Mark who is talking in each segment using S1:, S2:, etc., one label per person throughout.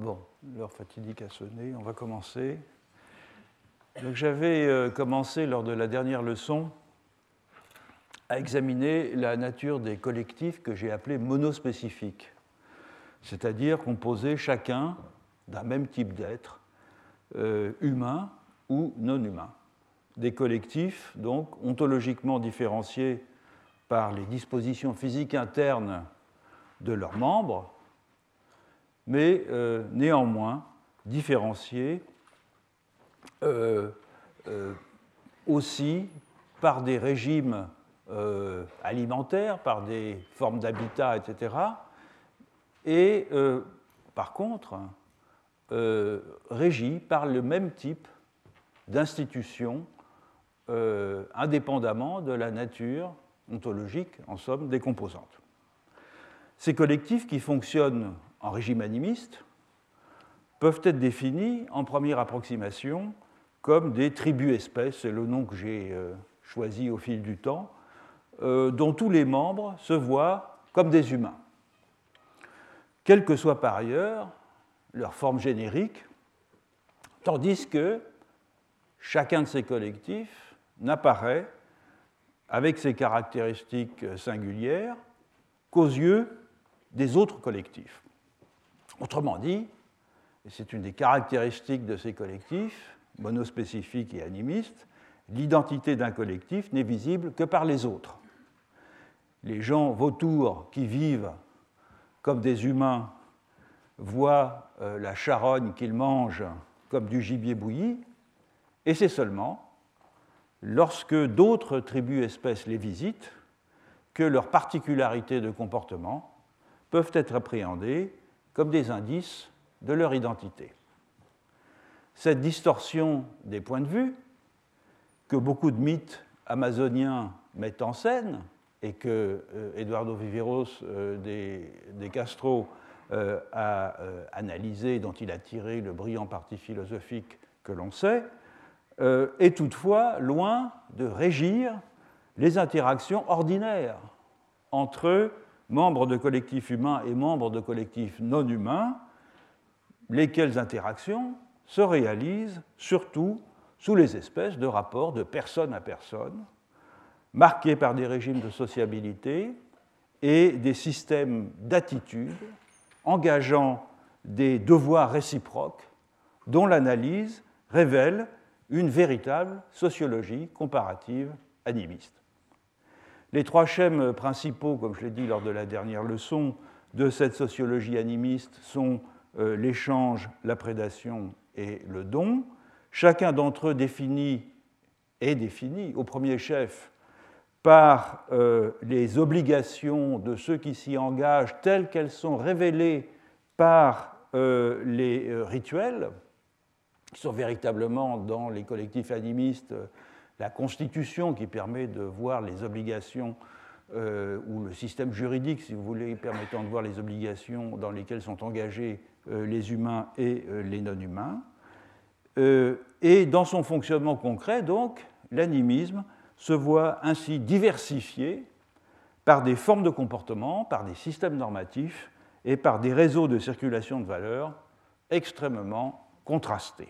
S1: Bon, l'heure fatidique a sonné, on va commencer. Donc j'avais euh, commencé lors de la dernière leçon à examiner la nature des collectifs que j'ai appelés monospécifiques, c'est-à-dire composés chacun d'un même type d'être, euh, humain ou non humain. Des collectifs, donc, ontologiquement différenciés par les dispositions physiques internes de leurs membres, mais euh, néanmoins différenciés euh, aussi par des régimes euh, alimentaires, par des formes d'habitat, etc. Et euh, par contre, euh, régi par le même type d'institutions indépendamment de la nature ontologique, en somme, des composantes. Ces collectifs qui fonctionnent en régime animiste peuvent être définis en première approximation comme des tribus-espèces, c'est le nom que j'ai choisi au fil du temps, euh, dont tous les membres se voient comme des humains, quelle que soit par ailleurs leur forme générique, tandis que chacun de ces collectifs n'apparaît avec ses caractéristiques singulières qu'aux yeux des autres collectifs. Autrement dit, et c'est une des caractéristiques de ces collectifs, monospécifiques et animistes, l'identité d'un collectif n'est visible que par les autres. Les gens vautours qui vivent comme des humains voient euh, la charogne qu'ils mangent comme du gibier bouilli, et c'est seulement lorsque d'autres tribus espèces les visitent que leurs particularités de comportement peuvent être appréhendées comme des indices de leur identité. Cette distorsion des points de vue, que beaucoup de mythes amazoniens mettent en scène, et que euh, Eduardo Viveros euh, des, Castro euh, a analysé, dont il a tiré le brillant parti philosophique que l'on sait, est toutefois loin de régir les interactions ordinaires entre membres de collectifs humains et membres de collectifs non humains, lesquelles interactions se réalisent surtout sous les espèces de rapports de personne à personne, marqués par des régimes de sociabilité et des systèmes d'attitude engageant des devoirs réciproques dont l'analyse révèle une véritable sociologie comparative animiste. Les trois schèmes principaux, comme je l'ai dit lors de la dernière leçon, de cette sociologie animiste sont euh, l'échange, la prédation et le don. Chacun d'entre eux définit, est défini au premier chef par euh, les obligations de ceux qui s'y engagent telles qu'elles sont révélées par euh, les rituels, qui sont véritablement dans les collectifs animistes la constitution qui permet de voir les obligations, ou le système juridique, si vous voulez, permettant de voir les obligations dans lesquelles sont engagés les humains et les non-humains. et dans son fonctionnement concret, donc, l'animisme se voit ainsi diversifié par des formes de comportement, par des systèmes normatifs et par des réseaux de circulation de valeurs extrêmement contrastés.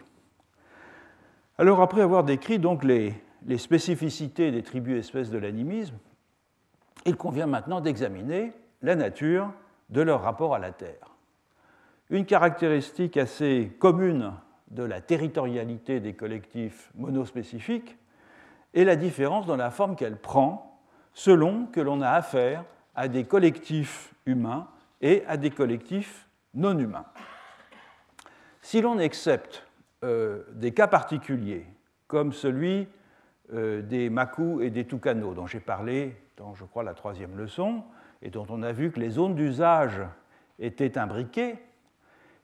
S1: Alors après avoir décrit donc les, les spécificités des tribus espèces de l'animisme, il convient maintenant d'examiner la nature de leur rapport à la Terre. Une caractéristique assez commune de la territorialité des collectifs monospécifiques et la différence dans la forme qu'elle prend selon que l'on a affaire à des collectifs humains et à des collectifs non humains. Si l'on accepte euh, des cas particuliers, comme celui euh, des Maku et des Tucano, dont j'ai parlé dans, je crois, la troisième leçon, et dont on a vu que les zones d'usage étaient imbriquées,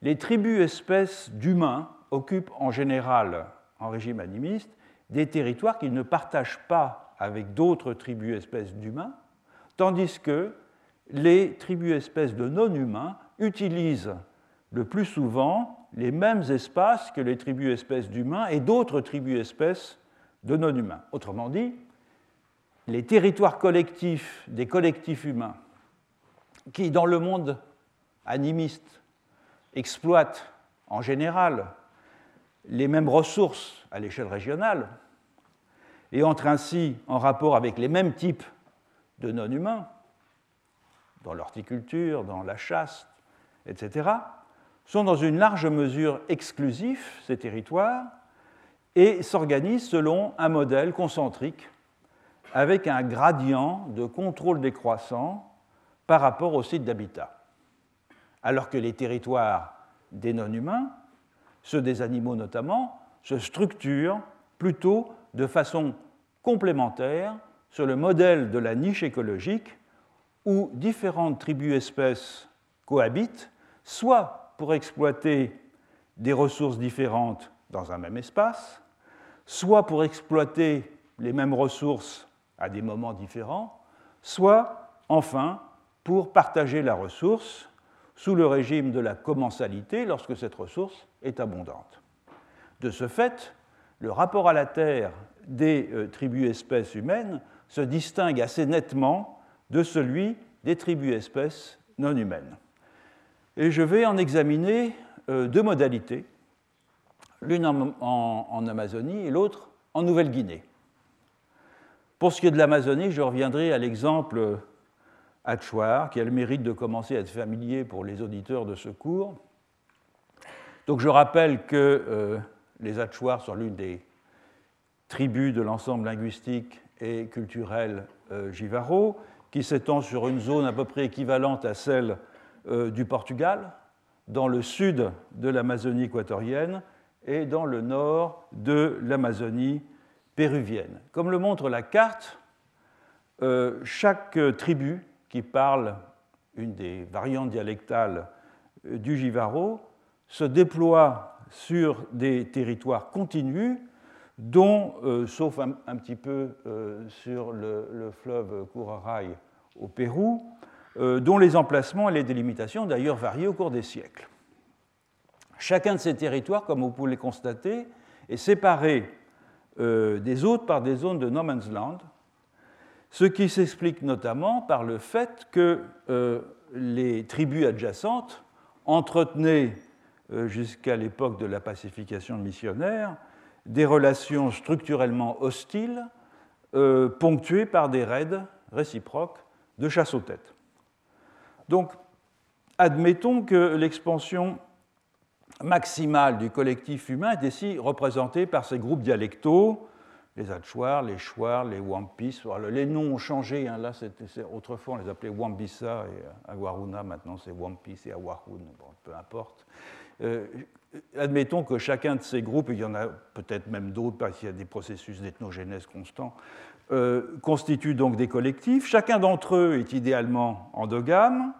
S1: les tribus espèces d'humains occupent en général, en régime animiste, des territoires qu'ils ne partagent pas avec d'autres tribus espèces d'humains, tandis que les tribus espèces de non-humains utilisent le plus souvent les mêmes espaces que les tribus espèces d'humains et d'autres tribus espèces de non-humains. Autrement dit, les territoires collectifs des collectifs humains qui, dans le monde animiste, exploitent en général les mêmes ressources à l'échelle régionale et entrent ainsi en rapport avec les mêmes types de non-humains, dans l'horticulture, dans la chasse, etc., sont dans une large mesure exclusifs, ces territoires, et s'organisent selon un modèle concentrique avec un gradient de contrôle décroissant par rapport au site d'habitat. Alors que les territoires des non-humains, ceux des animaux notamment, se structurent plutôt de façon complémentaire sur le modèle de la niche écologique où différentes tribus-espèces cohabitent, soit pour exploiter des ressources différentes dans un même espace, soit pour exploiter les mêmes ressources à des moments différents, soit enfin pour partager la ressource sous le régime de la commensalité lorsque cette ressource est abondante. De ce fait, le rapport à la Terre des euh, tribus espèces humaines se distingue assez nettement de celui des tribus espèces non humaines. Et je vais en examiner euh, deux modalités, l'une en, Amazonie et l'autre en Nouvelle-Guinée. Pour ce qui est de l'Amazonie, je reviendrai à l'exemple Hatchoir, qui a le mérite de commencer à être familier pour les auditeurs de ce cours. Donc je rappelle que euh, les Hatchoirs sont l'une des tribus de l'ensemble linguistique et culturel euh, Givaro, qui s'étend sur une zone à peu près équivalente à celle euh, du Portugal, dans le sud de l'Amazonie équatorienne et dans le nord de l'Amazonie péruvienne. Comme le montre la carte, euh, chaque tribu qui parle une des variantes dialectales du Givaro se déploie sur des territoires continus dont, euh, sauf un, petit peu euh, sur le, fleuve Curaray au Pérou, euh, dont les emplacements et les délimitations d'ailleurs varient au cours des siècles. Chacun de ces territoires, comme vous pouvez le constater, est séparé des autres par des zones de no man's land, ce qui s'explique notamment par le fait que les tribus adjacentes entretenaient, jusqu'à l'époque de la pacification missionnaire, des relations structurellement hostiles, euh, ponctuées par des raids réciproques de chasse aux têtes. Donc, admettons que l'expansion maximale du collectif humain est ici représentée par ces groupes dialectaux, les Atchouars, les Chouars, les Wampis. Les noms ont changé. Hein. Là, autrefois, on les appelait Wambisa et Aguaruna. Maintenant, c'est Wampis et Awarun. peu importe. Euh, admettons que chacun de ces groupes, il y en a peut-être même d'autres parce qu'il y a des processus d'ethnogénèse constants, euh, constituent donc des collectifs. Chacun d'entre eux est idéalement endogame,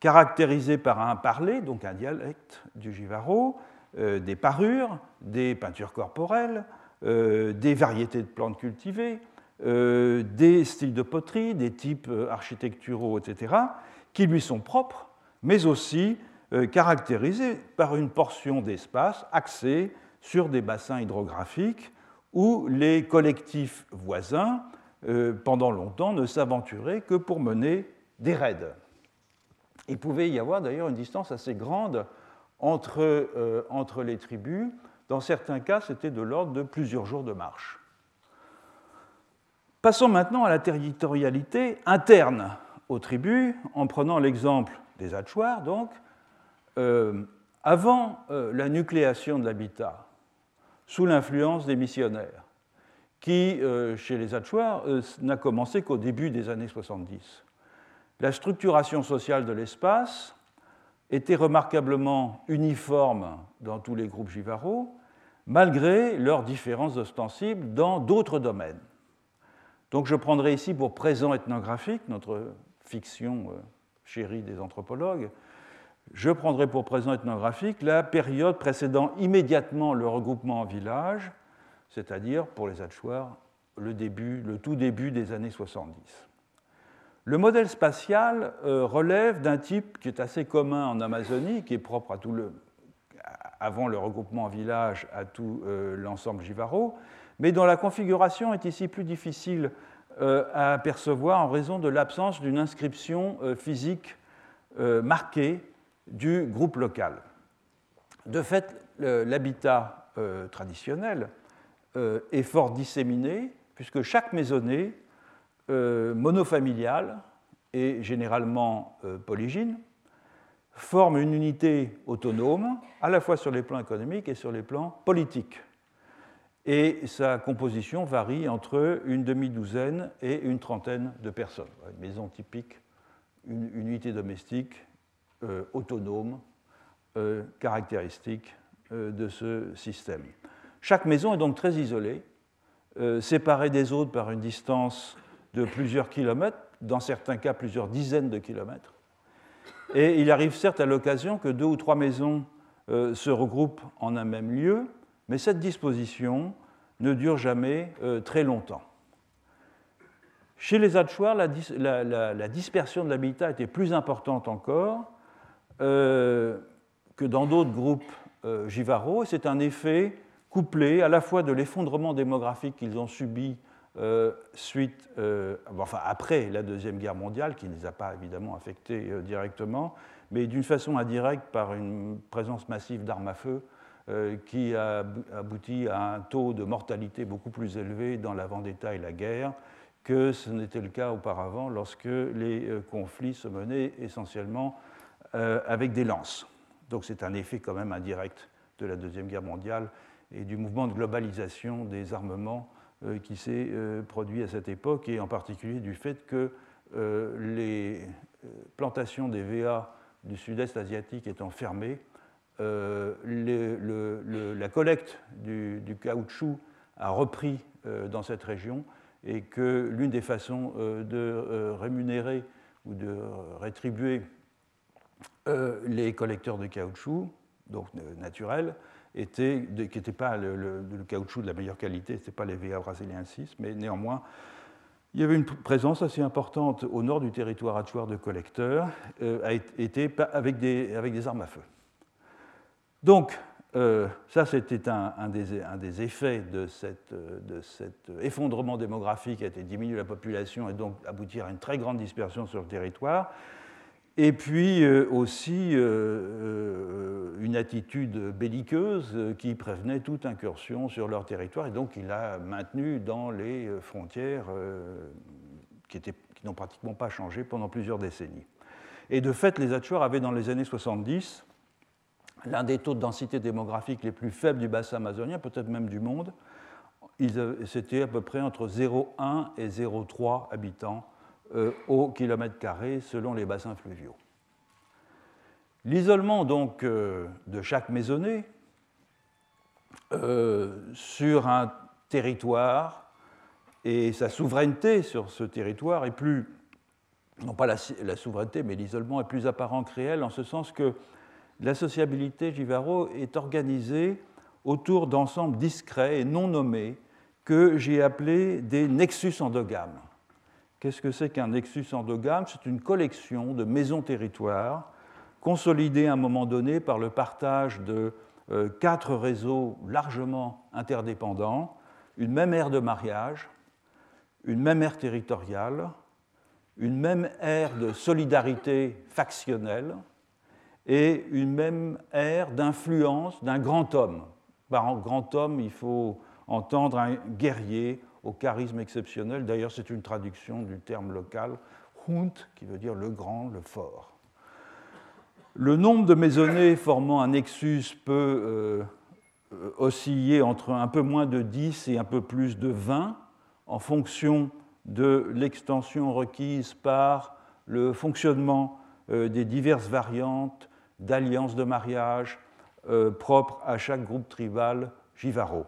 S1: caractérisé par un parler, donc un dialecte du Jivaro, euh, des parures, des peintures corporelles, euh, des variétés de plantes cultivées, des styles de poterie, des types architecturaux, etc., qui lui sont propres, mais aussi euh, caractérisé par une portion d'espace axée sur des bassins hydrographiques où les collectifs voisins, euh, pendant longtemps, ne s'aventuraient que pour mener des raids. Il pouvait y avoir d'ailleurs une distance assez grande entre, euh, entre les tribus. Dans certains cas, c'était de l'ordre de plusieurs jours de marche. Passons maintenant à la territorialité interne aux tribus, en prenant l'exemple des Hatchouars, donc, euh, avant euh, la nucléation de l'habitat, sous l'influence des missionnaires, qui, chez les Hatchouars, n'a commencé qu'au début des années 70. La structuration sociale de l'espace était remarquablement uniforme dans tous les groupes Givaro, malgré leurs différences ostensibles dans d'autres domaines. Donc je prendrai ici pour présent ethnographique, notre fiction chérie des anthropologues, je prendrai pour présent ethnographique la période précédant immédiatement le regroupement en village, c'est-à-dire pour les Hatchouars le, début, le tout début des années 70. Le modèle spatial euh, relève d'un type qui est assez commun en Amazonie, qui est propre à tout le, avant le regroupement en village à tout euh, l'ensemble Givaro, mais dont la configuration est ici plus difficile euh, à apercevoir en raison de l'absence d'une inscription physique marquée du groupe local. De fait, l'habitat traditionnel est fort disséminé, puisque chaque maisonnée monofamiliale et généralement polygyne forme une unité autonome, à la fois sur les plans économiques et sur les plans politiques. Et sa composition varie entre une demi-douzaine et une trentaine de personnes. Une maison typique, une unité domestique euh, autonome, euh, caractéristique euh, de ce système. Chaque maison est donc très isolée, séparée des autres par une distance de plusieurs kilomètres, dans certains cas plusieurs dizaines de kilomètres. Et il arrive certes à l'occasion que deux ou trois maisons euh, se regroupent en un même lieu, mais cette disposition ne dure jamais euh, très longtemps. Chez les Hatchoirs, la, dispersion de l'habitat était plus importante encore euh, que dans d'autres groupes Givaro, et c'est un effet couplé à la fois de l'effondrement démographique qu'ils ont subi euh, suite, euh, enfin après la Deuxième Guerre mondiale, qui ne les a pas évidemment affectés euh, directement, mais d'une façon indirecte par une présence massive d'armes à feu qui a abouti à un taux de mortalité beaucoup plus élevé dans la vendetta et la guerre que ce n'était le cas auparavant lorsque les conflits se menaient essentiellement avec des lances. Donc c'est un effet quand même indirect de la Deuxième Guerre mondiale et du mouvement de globalisation des armements qui s'est euh, produit à cette époque, et en particulier du fait que euh, les plantations des VA du sud-est asiatique étant fermées, la collecte du, caoutchouc a repris dans cette région et que l'une des façons de rémunérer ou de rétribuer les collecteurs de caoutchouc, donc naturels, était, qui n'était pas le, caoutchouc de la meilleure qualité, ce n'était pas les VA brésiliens 6, mais néanmoins, il y avait une présence assez importante au nord du territoire atchoir de collecteurs, euh, été avec des, avec des armes à feu. Donc, euh, ça, c'était un, un, des, un, des, effets de, cette, de, cet effondrement démographique qui a été diminuer la population et donc aboutir à une très grande dispersion sur le territoire et puis euh, aussi euh, euh, une attitude belliqueuse qui prévenait toute incursion sur leur territoire, et donc il l'a maintenu dans les frontières qui, n'ont pratiquement pas changé pendant plusieurs décennies. Et de fait, les Atchouars avaient dans les années 70 l'un des taux de densité démographique les plus faibles du bassin amazonien, peut-être même du monde. C'était à peu près entre 0,1 et 0,3 habitants au kilomètre carré selon les bassins fluviaux. L'isolement donc euh, de chaque maisonnée euh, sur un territoire et sa souveraineté sur ce territoire est plus, non pas la, souveraineté, mais l'isolement est plus apparent que réel en ce sens que la sociabilité Givaro est organisée autour d'ensembles discrets et non nommés que j'ai appelés des nexus endogames. Qu'est-ce que c'est qu'un nexus endogame? C'est une collection de maisons-territoires consolidées à un moment donné par le partage de euh, quatre réseaux largement interdépendants, une même aire de mariage, une même aire territoriale, une même aire de solidarité factionnelle et une même aire d'influence d'un grand homme. Par grand homme, il faut entendre un guerrier au charisme exceptionnel. D'ailleurs, c'est une traduction du terme local Hund, qui veut dire le grand, le fort. Le nombre de maisonnées formant un nexus peut euh, osciller entre un peu moins de 10 et un peu plus de 20 en fonction de l'extension requise par le fonctionnement euh, des diverses variantes d'alliances de mariage euh, propres à chaque groupe tribal Jivaro.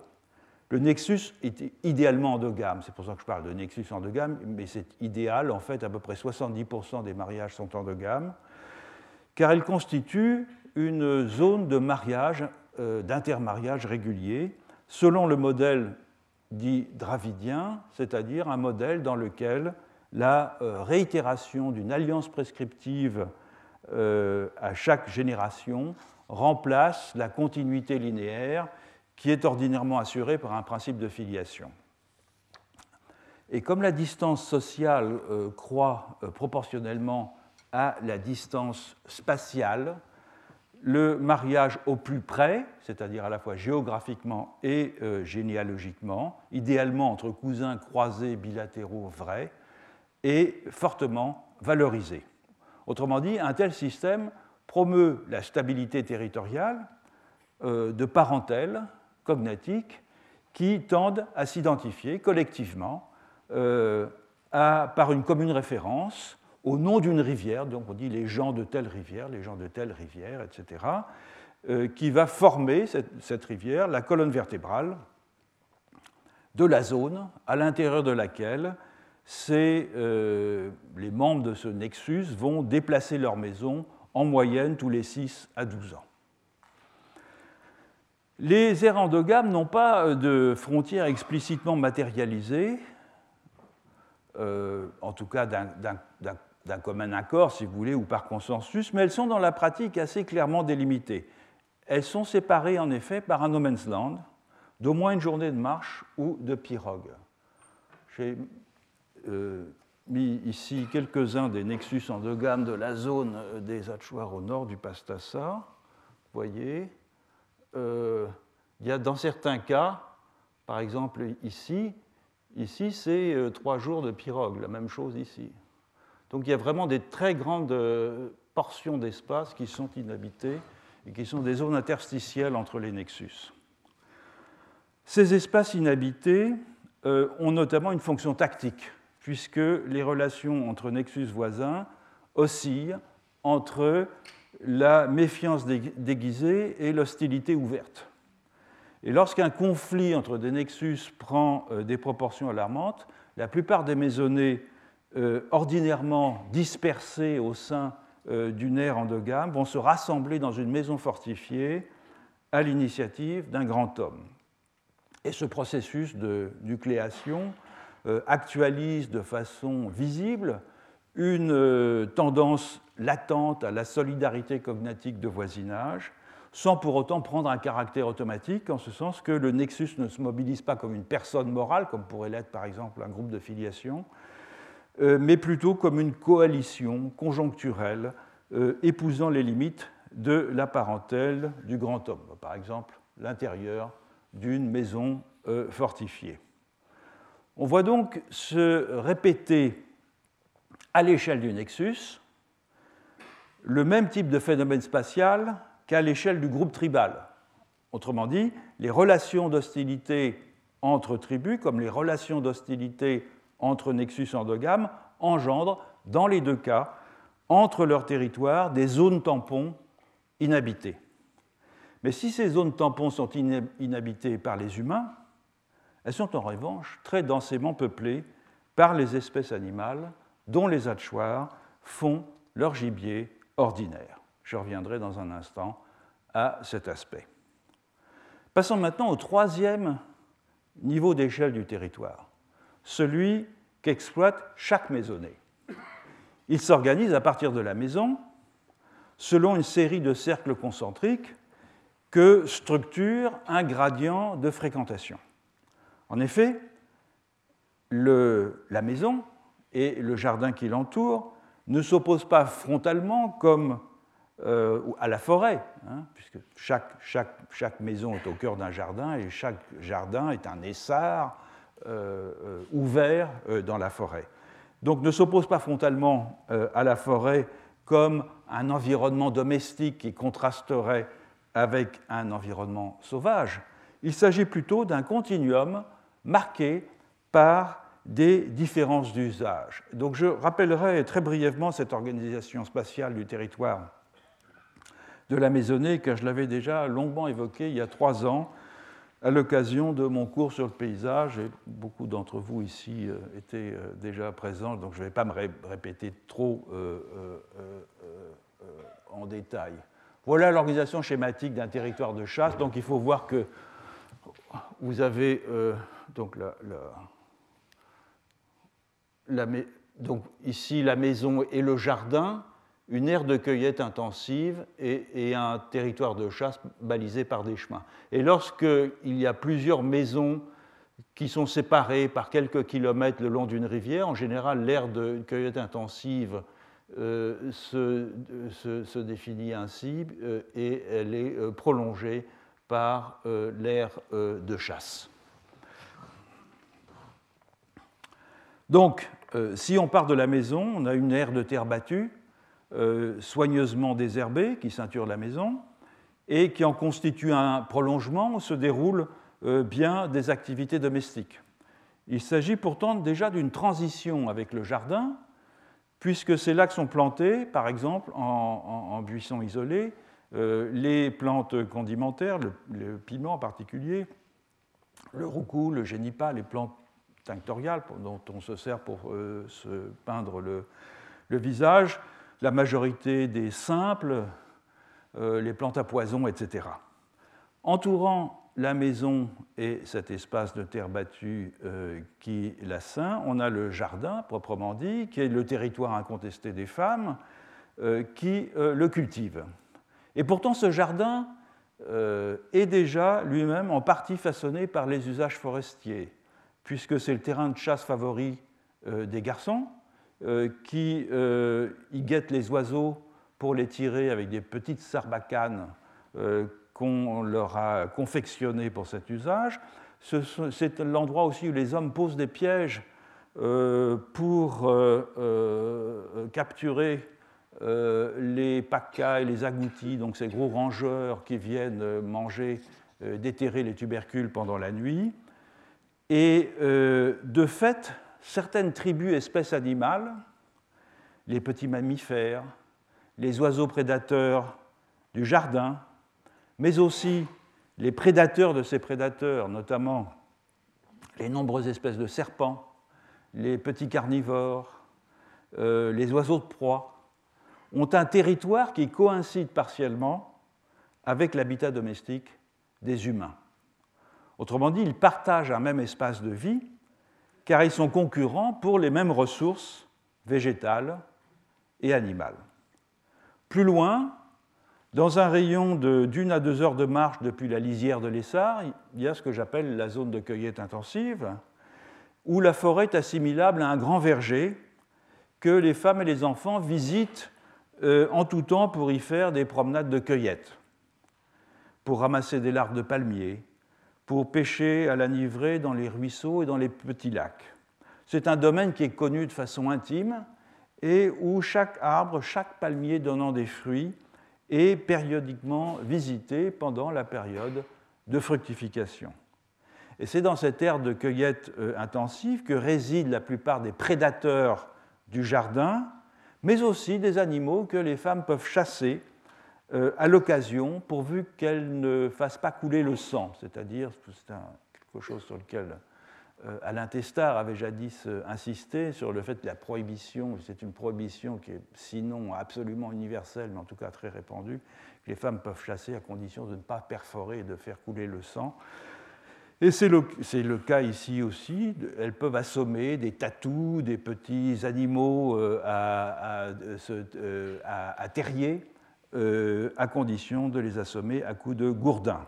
S1: Le nexus est idéalement endogame, c'est pour ça que je parle de nexus endogame, mais c'est idéal, en fait, à peu près 70% des mariages sont endogames, car elle constitue une zone de mariage, euh, d'intermariage régulier, selon le modèle dit dravidien, c'est-à-dire un modèle dans lequel la euh, réitération d'une alliance prescriptive euh, à chaque génération remplace la continuité linéaire qui est ordinairement assuré par un principe de filiation. Et comme la distance sociale euh, croît euh, proportionnellement à la distance spatiale, le mariage au plus près, c'est-à-dire à la fois géographiquement et euh, généalogiquement, idéalement entre cousins croisés bilatéraux vrais, est fortement valorisé. Autrement dit, un tel système promeut la stabilité territoriale de parentèles cognatiques qui tendent à s'identifier collectivement euh, par une commune référence au nom d'une rivière, donc on dit les gens de telle rivière, les gens de telle rivière, etc., euh, qui va former cette, rivière, la colonne vertébrale de la zone à l'intérieur de laquelle euh, les membres de ce nexus vont déplacer leur maison en moyenne tous les 6 à 12 ans. Les aires endogames n'ont pas de frontières explicitement matérialisées, euh, en tout cas d'un commun accord, si vous voulez, ou par consensus, mais elles sont dans la pratique assez clairement délimitées. Elles sont séparées en effet par un no man's land d'au moins une journée de marche ou de pirogue. J'ai euh, mis ici quelques-uns des nexus endogames de la zone des Achuar au nord du Pastassa. Vous voyez, euh, il y a dans certains cas, par exemple ici, ici c'est euh, trois jours de pirogue, la même chose ici. Donc il y a vraiment des très grandes euh, portions d'espace qui sont inhabitées et qui sont des zones interstitielles entre les nexus. Ces espaces inhabités ont notamment une fonction tactique, puisque les relations entre nexus voisins oscillent entre la méfiance déguisée et l'hostilité ouverte. Et lorsqu'un conflit entre des nexus prend euh, des proportions alarmantes, la plupart des maisonnées euh, ordinairement dispersées au sein euh, d'une aire endogame vont se rassembler dans une maison fortifiée à l'initiative d'un grand homme. Et ce processus de nucléation actualise de façon visible une tendance latente à la solidarité cognatique de voisinage, sans pour autant prendre un caractère automatique, en ce sens que le nexus ne se mobilise pas comme une personne morale, comme pourrait l'être par exemple un groupe de filiation, euh, mais plutôt comme une coalition conjoncturelle euh, épousant les limites de la parentèle du grand homme, par exemple l'intérieur d'une maison euh, fortifiée. On voit donc se répéter à l'échelle du nexus le même type de phénomène spatial qu'à l'échelle du groupe tribal. Autrement dit, les relations d'hostilité entre tribus, comme les relations d'hostilité entre nexus endogames, engendrent, dans les deux cas, entre leurs territoires, des zones tampons inhabitées. Mais si ces zones tampons sont inhabitées par les humains, elles sont en revanche très densément peuplées par les espèces animales dont les hachoirs font leur gibier ordinaire. Je reviendrai dans un instant à cet aspect. Passons maintenant au troisième niveau d'échelle du territoire, celui qu'exploite chaque maisonnée. Il s'organise à partir de la maison selon une série de cercles concentriques que structure un gradient de fréquentation. En effet, la maison et le jardin qui l'entoure ne s'oppose pas frontalement comme euh, à la forêt, hein, puisque chaque, maison est au cœur d'un jardin et chaque jardin est un essart euh, euh, ouvert dans la forêt. Donc ne s'oppose pas frontalement à la forêt comme un environnement domestique qui contrasterait avec un environnement sauvage. Il s'agit plutôt d'un continuum marqué par des différences d'usage. Donc je rappellerai très brièvement cette organisation spatiale du territoire de la maisonnée, car je l'avais déjà longuement évoqué il y a trois ans à l'occasion de mon cours sur le paysage, et beaucoup d'entre vous ici euh, étaient euh, déjà présents, donc je ne vais pas me répéter trop euh, en détail. Voilà l'organisation schématique d'un territoire de chasse, donc il faut voir que vous avez donc la donc ici la maison et le jardin, une aire de cueillette intensive et, un territoire de chasse balisé par des chemins. Et lorsqu'il y a plusieurs maisons qui sont séparées par quelques kilomètres le long d'une rivière, en général l'aire de cueillette intensive se, définit ainsi et elle est prolongée par l'aire de chasse. Donc, si on part de la maison, on a une aire de terre battue, soigneusement désherbée, qui ceinture la maison, et qui en constitue un prolongement où se déroulent bien des activités domestiques. Il s'agit pourtant déjà d'une transition avec le jardin, puisque c'est là que sont plantés, par exemple, en, buissons isolés, euh, les plantes condimentaires, le, piment en particulier, le roucou, le génipa, les plantes dont on se sert pour euh, se peindre le, visage, la majorité des simples, euh, les plantes à poison, etc. Entourant la maison et cet espace de terre battue euh, qui la ceint, on a le jardin proprement dit, qui est le territoire incontesté des femmes, qui le cultive. Et pourtant, ce jardin est déjà lui-même en partie façonné par les usages forestiers, puisque c'est le terrain de chasse favori des garçons, qui y guettent les oiseaux pour les tirer avec des petites sarbacanes qu'on leur a confectionné pour cet usage. C'est l'endroit aussi où les hommes posent des pièges euh, pour euh, euh, capturer les pacas et les agoutis, donc ces gros rongeurs qui viennent manger, déterrer les tubercules pendant la nuit. Et de fait, certaines tribus espèces animales, les petits mammifères, les oiseaux prédateurs du jardin, mais aussi les prédateurs de ces prédateurs, notamment les nombreuses espèces de serpents, les petits carnivores, euh, les oiseaux de proie, ont un territoire qui coïncide partiellement avec l'habitat domestique des humains. Autrement dit, ils partagent un même espace de vie, car ils sont concurrents pour les mêmes ressources végétales et animales. Plus loin, dans un rayon d'une à deux heures de marche depuis la lisière de l'Essar, il y a ce que j'appelle la zone de cueillette intensive, où la forêt est assimilable à un grand verger que les femmes et les enfants visitent euh, en tout temps pour y faire des promenades de cueillette, pour ramasser des larves de palmiers, pour pêcher à la nivrée dans les ruisseaux et dans les petits lacs. C'est un domaine qui est connu de façon intime et où chaque arbre, chaque palmier donnant des fruits, et périodiquement visité pendant la période de fructification. Et c'est dans cette ère de cueillette euh, intensive que résident la plupart des prédateurs du jardin, mais aussi des animaux que les femmes peuvent chasser à l'occasion, pourvu qu'elles ne fassent pas couler le sang, c'est-à-dire, c'est quelque chose sur lequel euh, Alain Testard avait jadis euh, insisté sur le fait que la prohibition, c'est une prohibition qui est sinon absolument universelle, mais en tout cas très répandue, que les femmes peuvent chasser à condition de ne pas perforer et de faire couler le sang. Et c'est le, cas ici aussi. Elles peuvent assommer des tatous, des petits animaux euh, à, terrier, à condition de les assommer à coups de gourdin.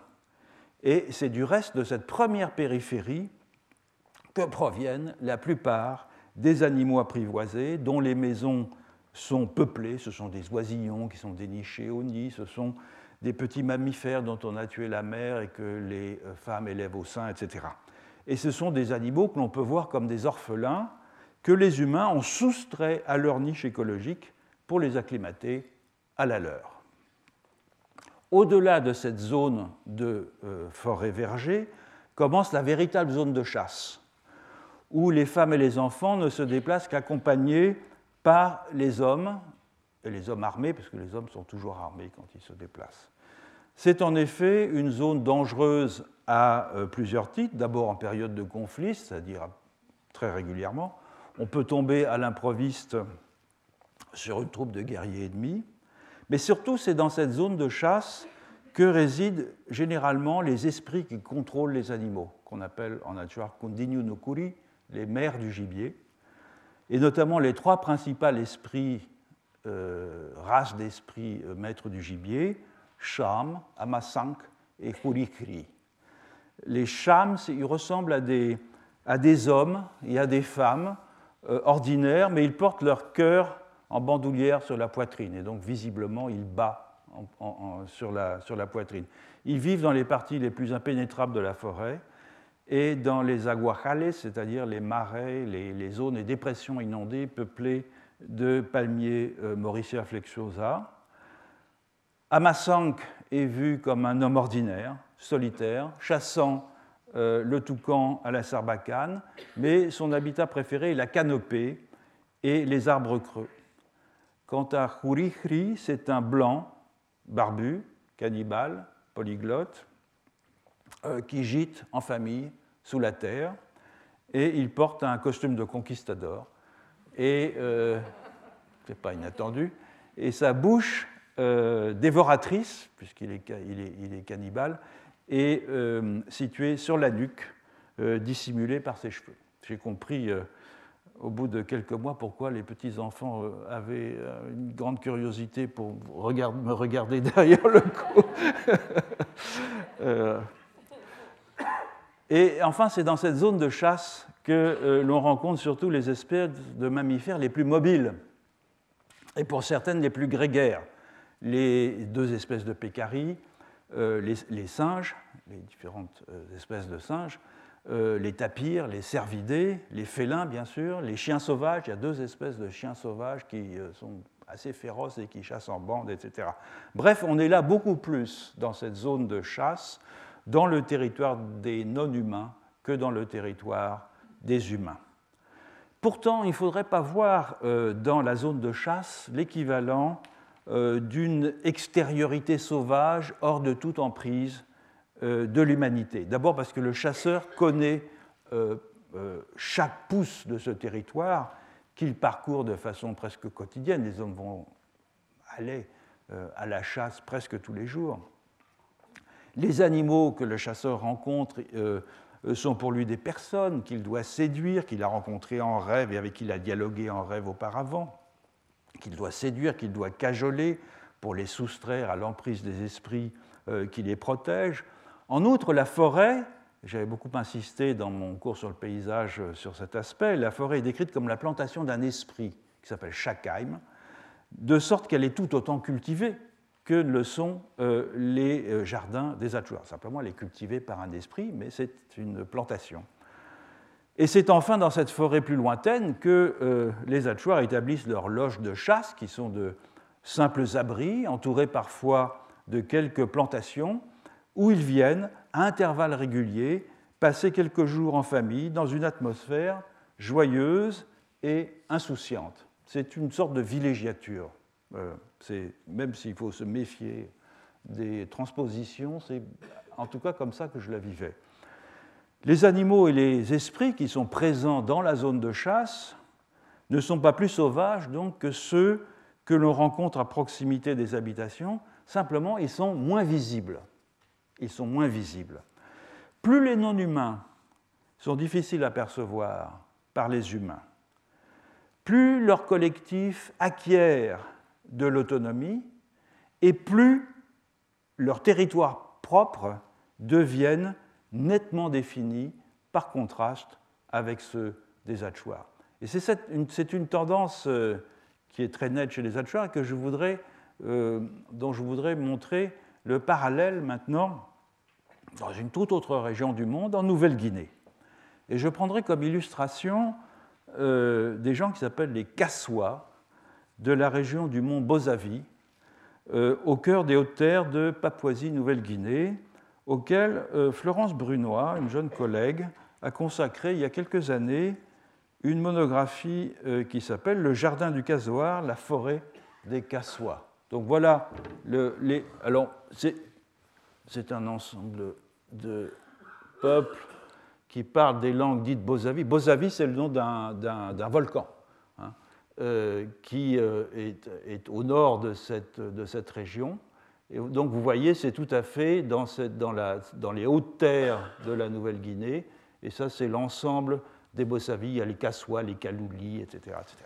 S1: Et c'est du reste de cette première périphérie que proviennent la plupart des animaux apprivoisés dont les maisons sont peuplées. Ce sont des oisillons qui sont dénichés au nid, ce sont des petits mammifères dont on a tué la mère et que les euh, femmes élèvent au sein, etc. Et ce sont des animaux que l'on peut voir comme des orphelins que les humains ont soustraits à leur niche écologique pour les acclimater à la leur. Au-delà de cette zone de euh, forêt-verger commence la véritable zone de chasse, où les femmes et les enfants ne se déplacent qu'accompagnés par les hommes, et les hommes armés, parce que les hommes sont toujours armés quand ils se déplacent. C'est en effet une zone dangereuse à euh, plusieurs titres. D'abord en période de conflit, c'est-à-dire très régulièrement. On peut tomber à l'improviste sur une troupe de guerriers ennemis. Mais surtout, c'est dans cette zone de chasse que résident généralement les esprits qui contrôlent les animaux, qu'on appelle en nature kundinyu no kuri, les mères du gibier, et notamment les trois principaux esprits, euh, races d'esprits euh, maîtres du gibier, Sham, Amasank et Hurikri. Les Shams, ils ressemblent à des, à des hommes et à des femmes euh, ordinaires, mais ils portent leur cœur en bandoulière sur la poitrine, et donc visiblement il bat sur, la, poitrine. Ils vivent dans les parties les plus impénétrables de la forêt et dans les aguajales, c'est-à-dire les marais, les, zones et dépressions inondées peuplées de palmiers euh, Mauricia flexuosa. Amasank est vu comme un homme ordinaire, solitaire, chassant euh, le toucan à la sarbacane, mais son habitat préféré est la canopée et les arbres creux. Quant à Hurihri, c'est un blanc, barbu, cannibale, polyglotte, euh, qui gîte en famille sous la terre, et il porte un costume de conquistador. Et, euh, c'est pas inattendu, et sa bouche euh, dévoratrice, puisqu'il est, il est, cannibale, est située sur la nuque, dissimulée par ses cheveux. J'ai compris au bout de quelques mois pourquoi les petits-enfants euh, avaient euh, une grande curiosité pour me regarder derrière le cou. Euh, et enfin, c'est dans cette zone de chasse que l'on rencontre surtout les espèces de mammifères les plus mobiles, et pour certaines les plus grégaires. Les deux espèces de pécaries, les, singes, les différentes espèces de singes, euh, les tapirs, les cervidés, les félins, bien sûr, les chiens sauvages. Il y a deux espèces de chiens sauvages qui euh, sont assez féroces et qui chassent en bande, etc. Bref, on est là beaucoup plus dans cette zone de chasse, dans le territoire des non-humains, que dans le territoire des humains. Pourtant, il ne faudrait pas voir euh, dans la zone de chasse l'équivalent d'une extériorité sauvage hors de toute emprise de l'humanité. D'abord parce que le chasseur connaît euh, euh, chaque pouce de ce territoire qu'il parcourt de façon presque quotidienne. Les hommes vont aller à la chasse presque tous les jours. Les animaux que le chasseur rencontre sont pour lui des personnes qu'il doit séduire, qu'il a rencontrées en rêve et avec qui il a dialogué en rêve auparavant, qu'il doit séduire, qu'il doit cajoler pour les soustraire à l'emprise des esprits qui les protègent. En outre, la forêt, j'avais beaucoup insisté dans mon cours sur le paysage euh, sur cet aspect, la forêt est décrite comme la plantation d'un esprit qui s'appelle Schakheim, de sorte qu'elle est tout autant cultivée que le sont euh, les euh, jardins des Atchouars. Simplement, elle est cultivée par un esprit, mais c'est une plantation. Et c'est enfin dans cette forêt plus lointaine que les Atchouars établissent leurs loges de chasse, qui sont de simples abris, entourés parfois de quelques plantations, où ils viennent, à intervalles réguliers, passer quelques jours en famille dans une atmosphère joyeuse et insouciante. C'est une sorte de villégiature. Euh, même s'il faut se méfier des transpositions, c'est en tout cas comme ça que je la vivais. Les animaux et les esprits qui sont présents dans la zone de chasse ne sont pas plus sauvages donc que ceux que l'on rencontre à proximité des habitations, simplement ils sont moins visibles ils sont moins visibles. Plus les non-humains sont difficiles à percevoir par les humains, plus leur collectif acquiert de l'autonomie et plus leurs territoires propres deviennent nettement définis par contraste avec ceux des Atchouars. Et c'est une, tendance euh, qui est très nette chez les Atchouars que je voudrais, euh, dont je voudrais montrer le parallèle maintenant dans une toute autre région du monde, en Nouvelle-Guinée. Et je prendrai comme illustration euh, des gens qui s'appellent les Kassois de la région du mont Bozavi, euh, au cœur des hautes terres de Papouasie-Nouvelle-Guinée, auquel euh, Florence Brunois, une jeune collègue, a consacré il y a quelques années une monographie qui s'appelle Le jardin du casoir, la forêt des Kassois. Donc voilà, le, les, alors c'est un ensemble de peuples qui parlent des langues dites Bozavi. Bozavi, c'est le nom d'un volcan hein, euh, qui euh, est, au nord de cette, de cette, région. Et donc vous voyez, c'est tout à fait dans, cette, dans, la, dans, les hautes terres de la Nouvelle-Guinée. Et ça, c'est l'ensemble des Bozavi. Il y a les Kassois, les Kaloulis, etc. etc.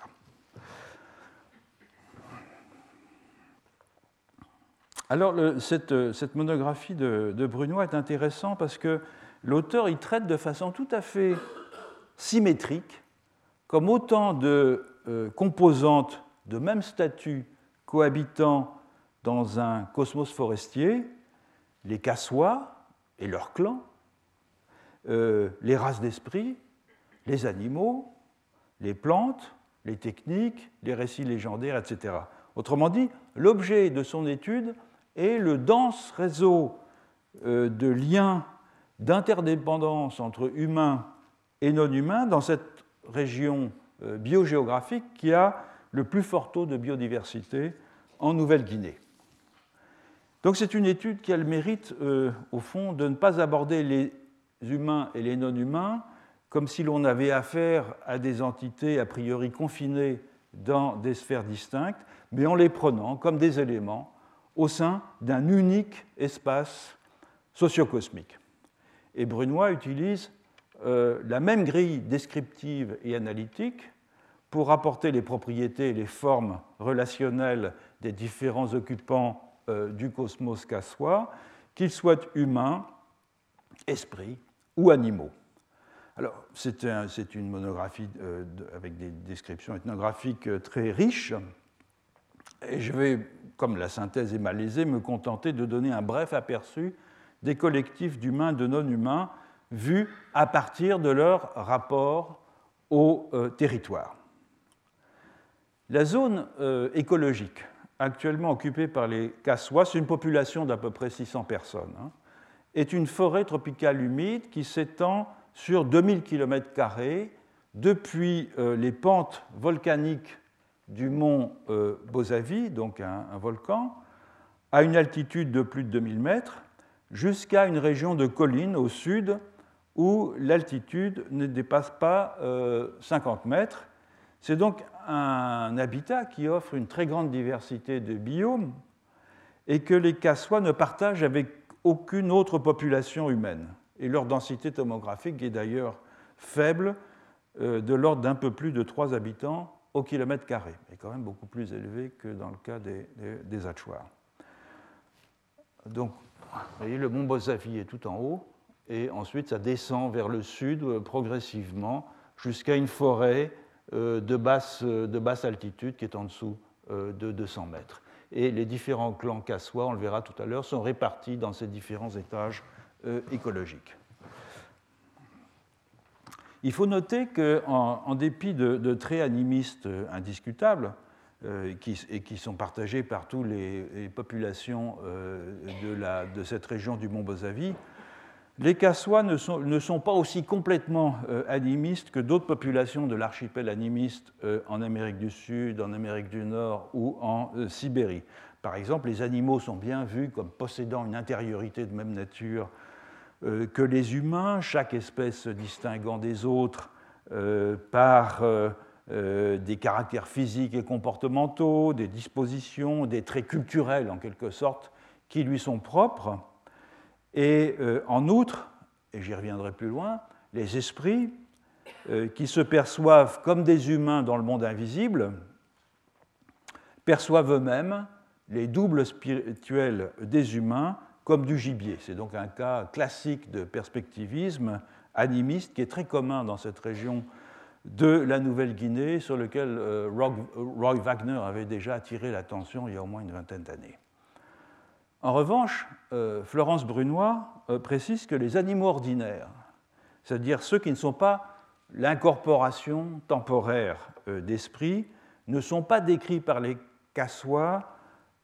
S1: Alors, cette, monographie de, de, Brunois est intéressante parce que l'auteur y traite de façon tout à fait symétrique, comme autant de euh, composantes de même statut cohabitant dans un cosmos forestier, les cassois et leurs clans, euh, les races d'esprit, les animaux, les plantes, les techniques, les récits légendaires, etc. Autrement dit, l'objet de son étude est le dense réseau euh, de liens d'interdépendance entre humains et non humains dans cette région euh, biogéographique qui a le plus fort taux de biodiversité en Nouvelle-Guinée. Donc c'est une étude qui a le mérite, euh, au fond, de ne pas aborder les humains et les non-humains comme si l'on avait affaire à des entités a priori confinées dans des sphères distinctes, mais en les prenant comme des éléments au sein d'un unique espace sociocosmique. Et Brunois utilise euh, la même grille descriptive et analytique pour rapporter les propriétés et les formes relationnelles des différents occupants euh, du cosmos cassois, qu'ils soient humains, esprits ou animaux. Alors, c'est une monographie euh, avec des descriptions ethnographiques très riches, et je vais, comme la synthèse est malaisée, me contenter de donner un bref aperçu des collectifs d'humains de non-humains vus à partir de leur rapport au euh, territoire. La zone euh, écologique actuellement occupée par les Cassois, une population d'à peu près 600 personnes, hein, est une forêt tropicale humide qui s'étend sur 2000 km depuis euh, les pentes volcaniques du mont Bozavi, donc un, un, volcan, à une altitude de plus de 2000 mètres, jusqu'à une région de collines au sud où l'altitude ne dépasse pas 50 euh, mètres. C'est donc un habitat qui offre une très grande diversité de biomes et que les Cassois ne partagent avec aucune autre population humaine. Et leur densité tomographique est d'ailleurs faible, euh, de l'ordre d'un peu plus de 3 habitants au kilomètre carré, mais quand même beaucoup plus élevé que dans le cas des, des, Donc vous voyez, le mont Bozavi est tout en haut, et ensuite ça descend vers le sud euh, progressivement jusqu'à une forêt euh, de basse, euh, de basse, altitude qui est en dessous de 200 mètres. Et les différents clans cassois, on le verra tout à l'heure, sont répartis dans ces différents étages écologiques. Il faut noter qu'en en dépit de, traits animistes indiscutables, euh, et qui sont partagés par toutes les, populations euh, de, cette région du Mont Bozavi, les Cassois ne sont, pas aussi complètement euh, animistes que d'autres populations de l'archipel animiste en Amérique du Sud, en Amérique du Nord ou en Sibérie. Par exemple, les animaux sont bien vus comme possédant une intériorité de même nature que les humains, chaque espèce se distinguant des autres par euh, des caractères physiques et comportementaux, des dispositions, des traits culturels en quelque sorte, qui lui sont propres. Et euh, en outre, et j'y reviendrai plus loin, les esprits euh, qui se perçoivent comme des humains dans le monde invisible perçoivent eux-mêmes les doubles spirituels des humains comme du gibier. C'est donc un cas classique de perspectivisme animiste qui est très commun dans cette région de la Nouvelle-Guinée, sur lequel euh, Roy Wagner avait déjà attiré l'attention il y a au moins une vingtaine d'années. En revanche, euh, Florence Brunois euh, précise que les animaux ordinaires, c'est-à-dire ceux qui ne sont pas l'incorporation temporaire d'esprit, ne sont pas décrits par les Cassois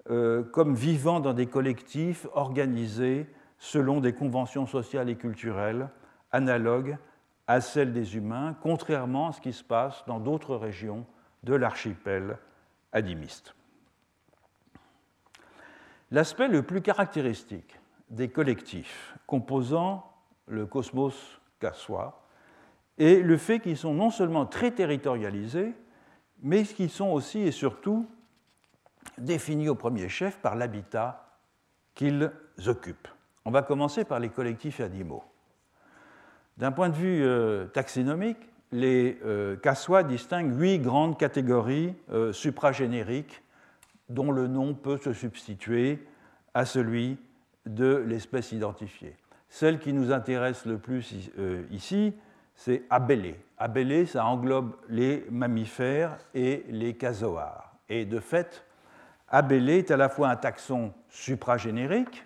S1: comme vivant dans des collectifs organisés selon des conventions sociales et culturelles analogues à celle des humains, contrairement à ce qui se passe dans d'autres régions de l'archipel animiste. L'aspect le plus caractéristique des collectifs composant le cosmos cassois est le fait qu'ils sont non seulement très territorialisés, mais qu'ils sont aussi et surtout définis au premier chef par l'habitat qu'ils occupent. On va commencer par les collectifs animaux. D'un point de vue euh, taxonomique, les euh, Cassois distinguent huit grandes catégories euh, supragénériques dont le nom peut se substituer à celui de l'espèce identifiée. Celle qui nous intéresse le plus ici, c'est abélé. Abélé, ça englobe les mammifères et les casoars. Et de fait, abélé est à la fois un taxon supragénérique,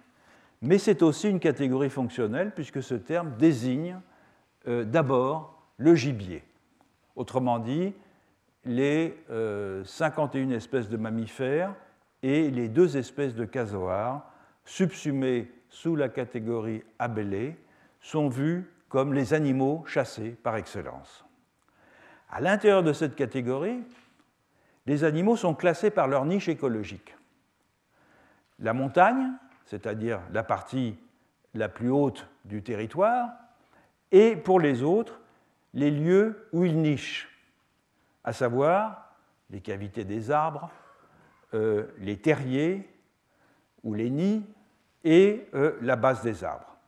S1: mais c'est aussi une catégorie fonctionnelle, puisque ce terme désigne euh, d'abord le gibier. Autrement dit, les 51 espèces de mammifères et les deux espèces de casoars subsumés sous la catégorie abélée sont vus comme les animaux chassés par excellence. À l'intérieur de cette catégorie, les animaux sont classés par leur niche écologique. La montagne, c'est-à-dire la partie la plus haute du territoire, et pour les autres, les lieux où ils nichent, à savoir les cavités des arbres, euh, les terriers ou les nids et euh, la base des arbres.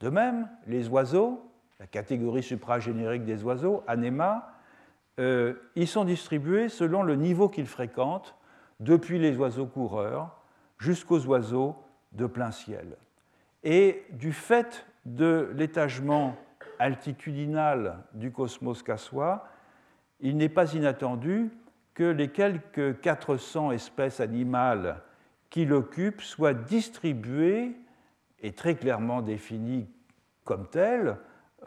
S1: De même, les oiseaux, la catégorie supragénérique des oiseaux, Anema, euh, ils sont distribués selon le niveau qu'ils fréquentent, depuis les oiseaux coureurs jusqu'aux oiseaux de plein ciel. Et du fait de l'étagement altitudinal du cosmos cassois, il n'est pas inattendu que les quelques 400 espèces animales qui l'occupent soient distribuées et très clairement définies comme telles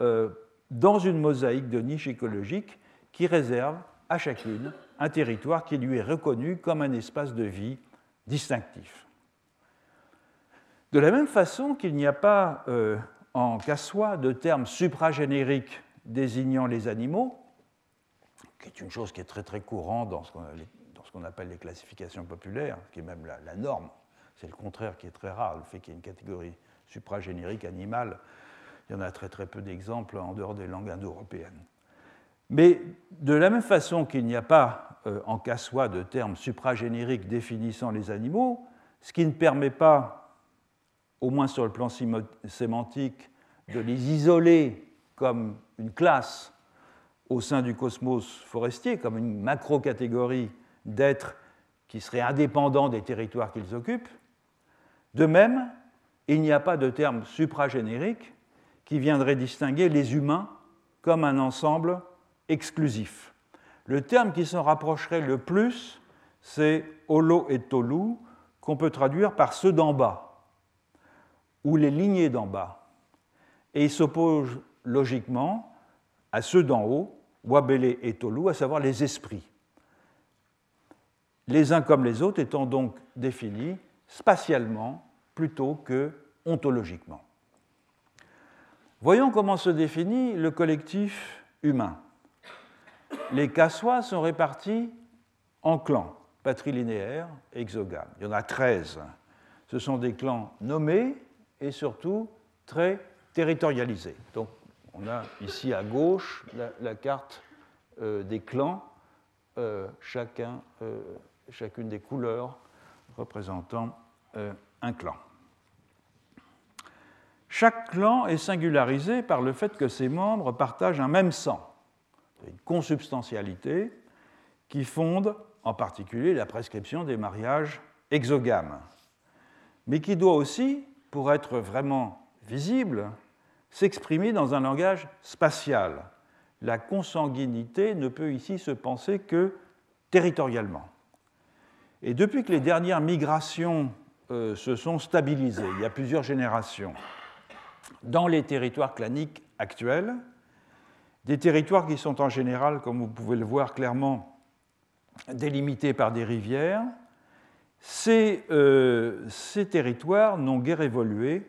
S1: euh, dans une mosaïque de niches écologiques qui réserve à chacune un territoire qui lui est reconnu comme un espace de vie distinctif. De la même façon qu'il n'y a pas euh, en cassois de terme supragénérique désignant les animaux, qui est une chose qui est très très courante dans ce qu'on appelle les classifications populaires, qui est même la, norme. C'est le contraire qui est très rare, le fait qu'il y ait une catégorie supragénérique animale. Il y en a très très peu d'exemples en dehors des langues indo-européennes. Mais de la même façon qu'il n'y a pas euh, en cassois de terme supragénérique définissant les animaux, ce qui ne permet pas, au moins sur le plan sémantique, de les isoler comme une classe au sein du cosmos forestier comme une macro-catégorie d'êtres qui seraient indépendants des territoires qu'ils occupent. De même, il n'y a pas de terme supragénérique qui viendrait distinguer les humains comme un ensemble exclusif. Le terme qui s'en rapprocherait le plus, c'est holo et tolu, qu'on peut traduire par ceux d'en bas, ou les lignées d'en bas. Et il s'oppose logiquement à ceux d'en haut, Wabele et Tolu, à savoir les esprits. Les uns comme les autres étant donc définis spatialement plutôt que ontologiquement. Voyons comment se définit le collectif humain. Les cassois sont répartis en clans patrilinéaires exogames. Il y en a 13. Ce sont des clans nommés et surtout très territorialisés. Donc on a ici à gauche la, carte euh, des clans, euh, euh, chacune des couleurs représentant un clan. Chaque clan est singularisé par le fait que ses membres partagent un même sang, une consubstantialité qui fonde en particulier la prescription des mariages exogames, mais qui doit aussi, pour être vraiment visible, s'exprimer dans un langage spatial. La consanguinité ne peut ici se penser que territorialement. Et depuis que les dernières migrations euh, se sont stabilisées, il y a plusieurs générations, dans les territoires claniques actuels, des territoires qui sont en général, comme vous pouvez le voir clairement, délimités par des rivières, ces, euh, territoires n'ont guère évolué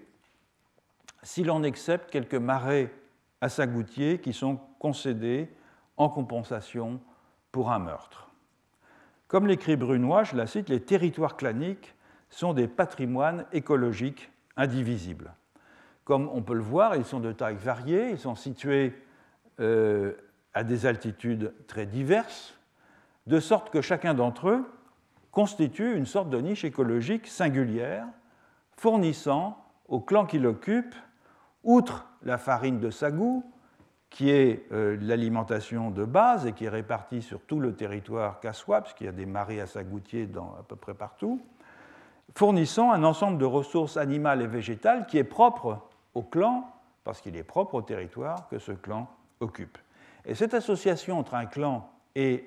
S1: si l'on accepte quelques marais à sagoutier qui sont concédés en compensation pour un meurtre. Comme l'écrit Brunois, je la cite, les territoires claniques sont des patrimoines écologiques indivisibles. Comme on peut le voir, ils sont de taille variée, ils sont situés euh, à des altitudes très diverses, de sorte que chacun d'entre eux constitue une sorte de niche écologique singulière, fournissant au clan qui l'occupe outre la farine de sagou, qui est euh, l'alimentation de base et qui est répartie sur tout le territoire cassois, puisqu'il y a des marais à sagoutier à peu près partout, fournissant un ensemble de ressources animales et végétales qui est propre au clan, parce qu'il est propre au territoire que ce clan Et cette association entre un clan euh,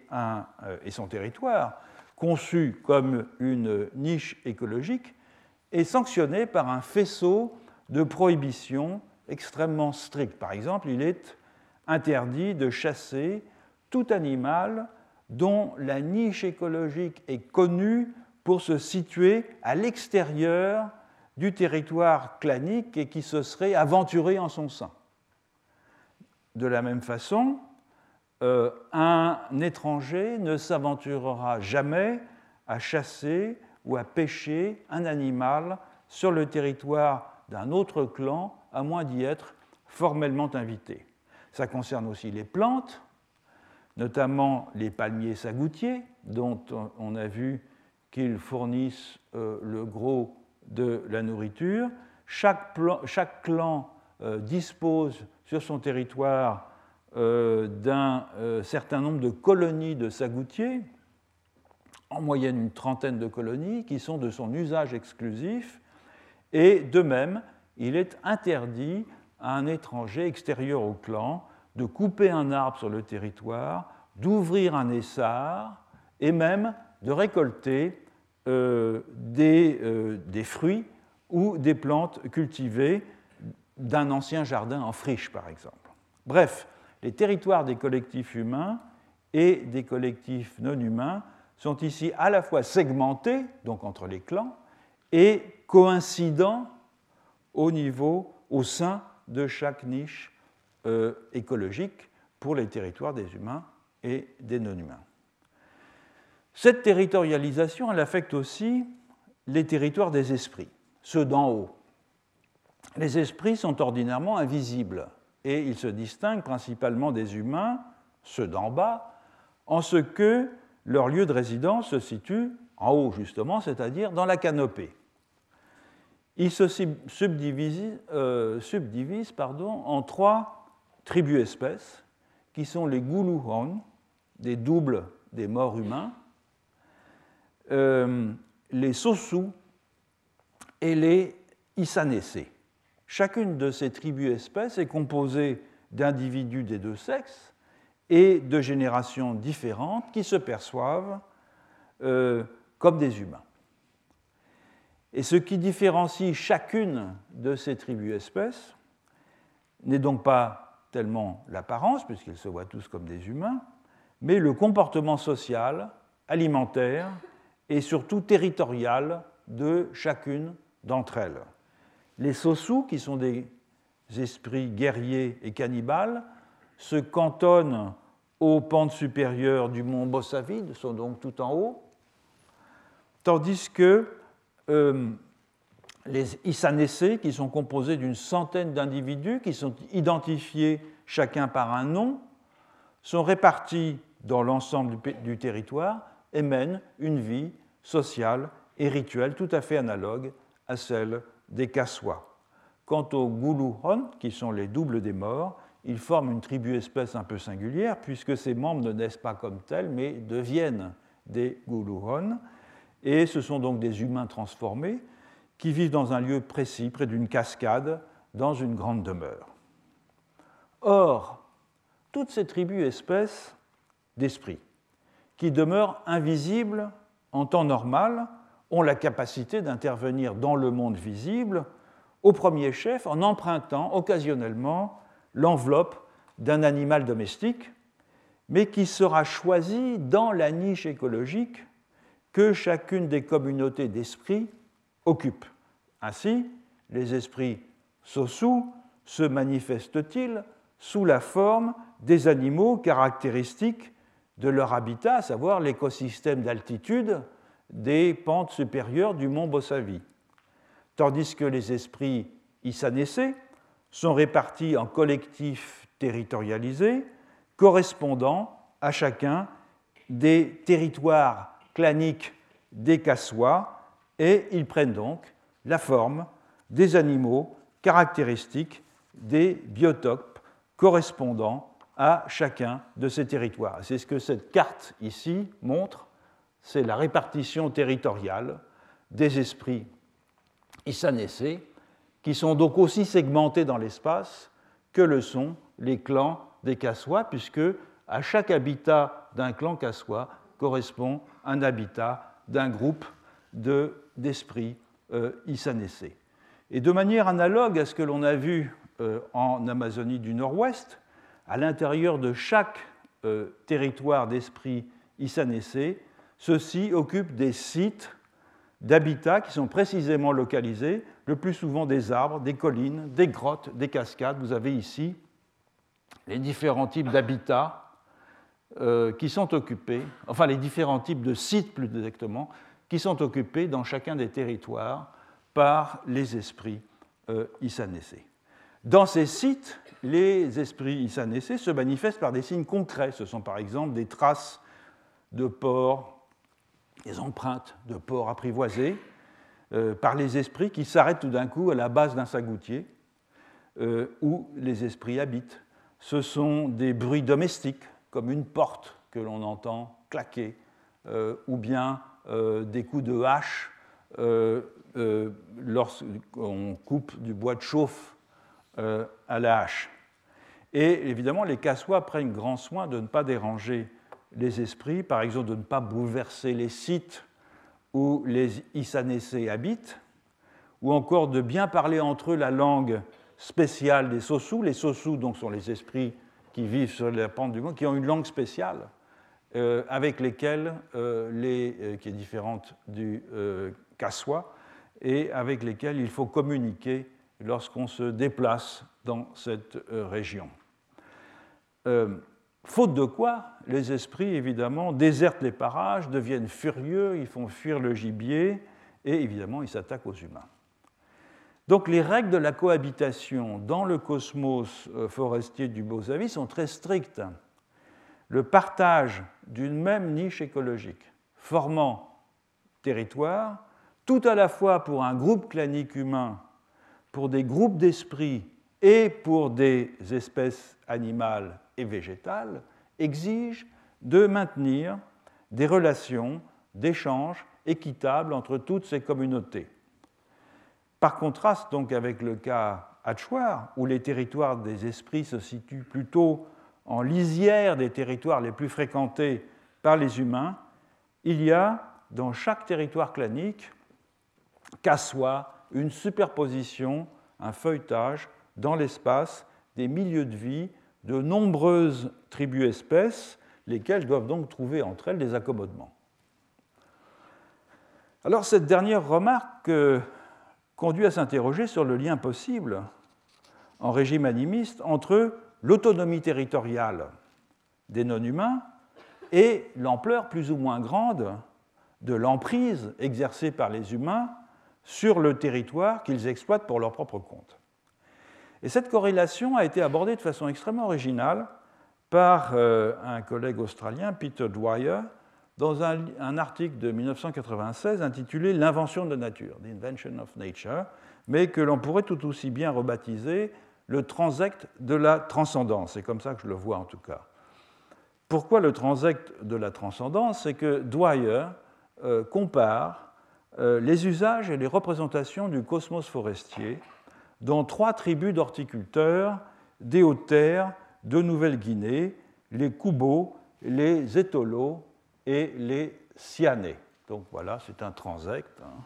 S1: et son territoire conçu comme une niche écologique, est sanctionné par un faisceau de prohibitions extrêmement strictes. Par exemple, il est interdit de chasser tout animal dont la niche écologique est connue pour se situer à l'extérieur du territoire clanique et qui se serait aventuré en son sein. De la même façon, euh, un étranger ne s'aventurera jamais à chasser ou à pêcher un animal sur le territoire d'un autre clan, à moins d'y être formellement invité. Ça concerne aussi les plantes, notamment les palmiers sagoutiers, dont on a vu qu'ils fournissent euh, le gros de la nourriture. Chaque, clan dispose sur son territoire euh, d'un certain nombre de colonies de sagoutiers, en moyenne une trentaine de colonies, qui sont de son usage exclusif. Et de même, il est interdit à un étranger extérieur au clan de couper un arbre sur le territoire, d'ouvrir un essart et même de récolter euh, euh, des, fruits ou des plantes cultivées d'un ancien jardin en friche, par exemple. Bref, les territoires des collectifs humains et des collectifs non humains sont ici à la fois segmentés, donc entre les clans, et coïncidents au niveau, au sein de chaque niche euh, écologique pour les territoires des humains et des non-humains. Cette territorialisation, elle affecte aussi les territoires des esprits, ceux d'en haut. Les esprits sont ordinairement invisibles et ils se distinguent principalement des humains, ceux d'en bas, en ce que leur lieu de résidence se situe en haut justement, c'est-à-dire dans la canopée. Ils se subdivisent, euh, en trois tribus-espèces, qui sont les Guluhon, des doubles des morts humains, euh, les Sosu et les Isanese. Chacune de ces tribus-espèces est composée d'individus des deux sexes et de générations différentes qui se perçoivent euh, comme des humains. Et ce qui différencie chacune de ces tribus-espèces n'est donc pas tellement l'apparence, puisqu'ils se voient tous comme des humains, mais le comportement social, alimentaire et surtout territorial de chacune d'entre elles. Les Sosu, qui sont des esprits guerriers et cannibales, se cantonnent aux pentes supérieures du mont Bossavide, sont donc tout en haut, tandis que euh, les Isanese, qui sont composés d'une centaine d'individus, qui sont identifiés chacun par un nom, sont répartis dans l'ensemble du, territoire et mènent une vie sociale et rituelle tout à fait analogue à celle des Kassois. Quant aux Guluhon, qui sont les doubles des morts, ils forment une tribu-espèce un peu singulière, puisque ces membres ne naissent pas comme tels, mais deviennent des Guluhon. Et ce sont donc des humains transformés qui vivent dans un lieu précis, près d'une cascade, dans une grande demeure. Or, toutes ces tribus-espèces d'esprit, qui demeurent invisibles en temps normal, ont la capacité d'intervenir dans le monde visible, au premier chef en empruntant occasionnellement l'enveloppe d'un animal domestique, mais qui sera choisi dans la niche écologique que chacune des communautés d'esprits occupe. Ainsi, les esprits sosu se manifestent-ils sous la forme des animaux caractéristiques de leur habitat, à savoir l'écosystème d'altitude des pentes supérieures du mont Bossavi, tandis que les esprits Isanese sont répartis en collectifs territorialisés correspondant à chacun des territoires claniques des Kassois et ils prennent donc la forme des animaux caractéristiques des biotopes correspondant à chacun de ces territoires. C'est ce que cette carte ici montre, c'est la répartition territoriale des esprits Issanessés qui sont donc aussi segmentés dans l'espace que le sont les clans des Kassois, puisque à chaque habitat d'un clan Kassois correspond un habitat d'un groupe d'esprits euh, Et de manière analogue à ce que l'on a vu euh, en Amazonie du Nord-Ouest, à l'intérieur de chaque euh, territoire d'esprit Issanessé, ceux-ci occupent des sites d'habitats qui sont précisément localisés, le plus souvent des arbres, des collines, des grottes, des cascades. Vous avez ici les différents types d'habitats euh, qui sont occupés, enfin les différents types de sites plus exactement, qui sont occupés dans chacun des territoires par les esprits euh, Dans ces sites, les esprits Issanessés se manifestent par des signes concrets. Ce sont par exemple des traces de porcs, des empreintes de porcs apprivoisés, euh, par les esprits qui s'arrêtent tout d'un coup à la base d'un sagoutier euh, où les esprits habitent. Ce sont des bruits domestiques, comme une porte que l'on entend claquer, euh, ou bien des coups de hache lorsqu'on coupe du bois de chauffe à la hache. Et évidemment, les cassois prennent grand soin de ne pas déranger les esprits, par exemple de ne pas bouleverser les sites où les Issanessés habitent, ou encore de bien parler entre eux la langue spéciale des Sossous. Les Sossous donc, sont les esprits qui vivent sur la pente du monde, qui ont une langue spéciale euh, avec lesquelles, euh, les, euh, qui est différente du Kassoua, et avec lesquels il faut communiquer lorsqu'on se déplace dans cette région. Faute de quoi, les esprits, évidemment, désertent les parages, deviennent furieux, ils font fuir le gibier, et évidemment, ils s'attaquent aux humains. Donc les règles de la cohabitation dans le cosmos euh, forestier du Beau-Avis sont très strictes. Le partage d'une même niche écologique formant territoire, tout à la fois pour un groupe clanique humain, pour des groupes d'esprits et pour des espèces animales et végétale exige de maintenir des relations d'échange équitables entre toutes ces communautés. Par contraste donc avec le cas Hatchoir, où les territoires des esprits se situent plutôt en lisière des territoires les plus fréquentés par les humains, il y a dans chaque territoire clanique qu'à soi une superposition, un feuilletage dans l'espace des milieux de vie de nombreuses tribus-espèces, lesquelles doivent donc trouver entre elles des accommodements. Alors cette dernière remarque euh, conduit à s'interroger sur le lien possible en régime animiste entre l'autonomie territoriale des non-humains et l'ampleur plus ou moins grande de l'emprise exercée par les humains sur le territoire qu'ils exploitent pour leur propre compte. Et cette corrélation a été abordée de façon extrêmement originale par euh, un collègue australien, Peter Dwyer, dans un, article de 1996 intitulé L'invention de la nature, The Invention of Nature, mais que l'on pourrait tout aussi bien rebaptiser le transect de la transcendance. C'est comme ça que je le vois en tout cas. Pourquoi le transect de la transcendance? C'est que Dwyer euh, compare euh, les usages et les représentations du cosmos forestier dans trois tribus d'horticulteurs des hautes terres de Nouvelle-Guinée, les Kubo, les Étolos et les Sianais. Donc voilà, c'est un transect hein,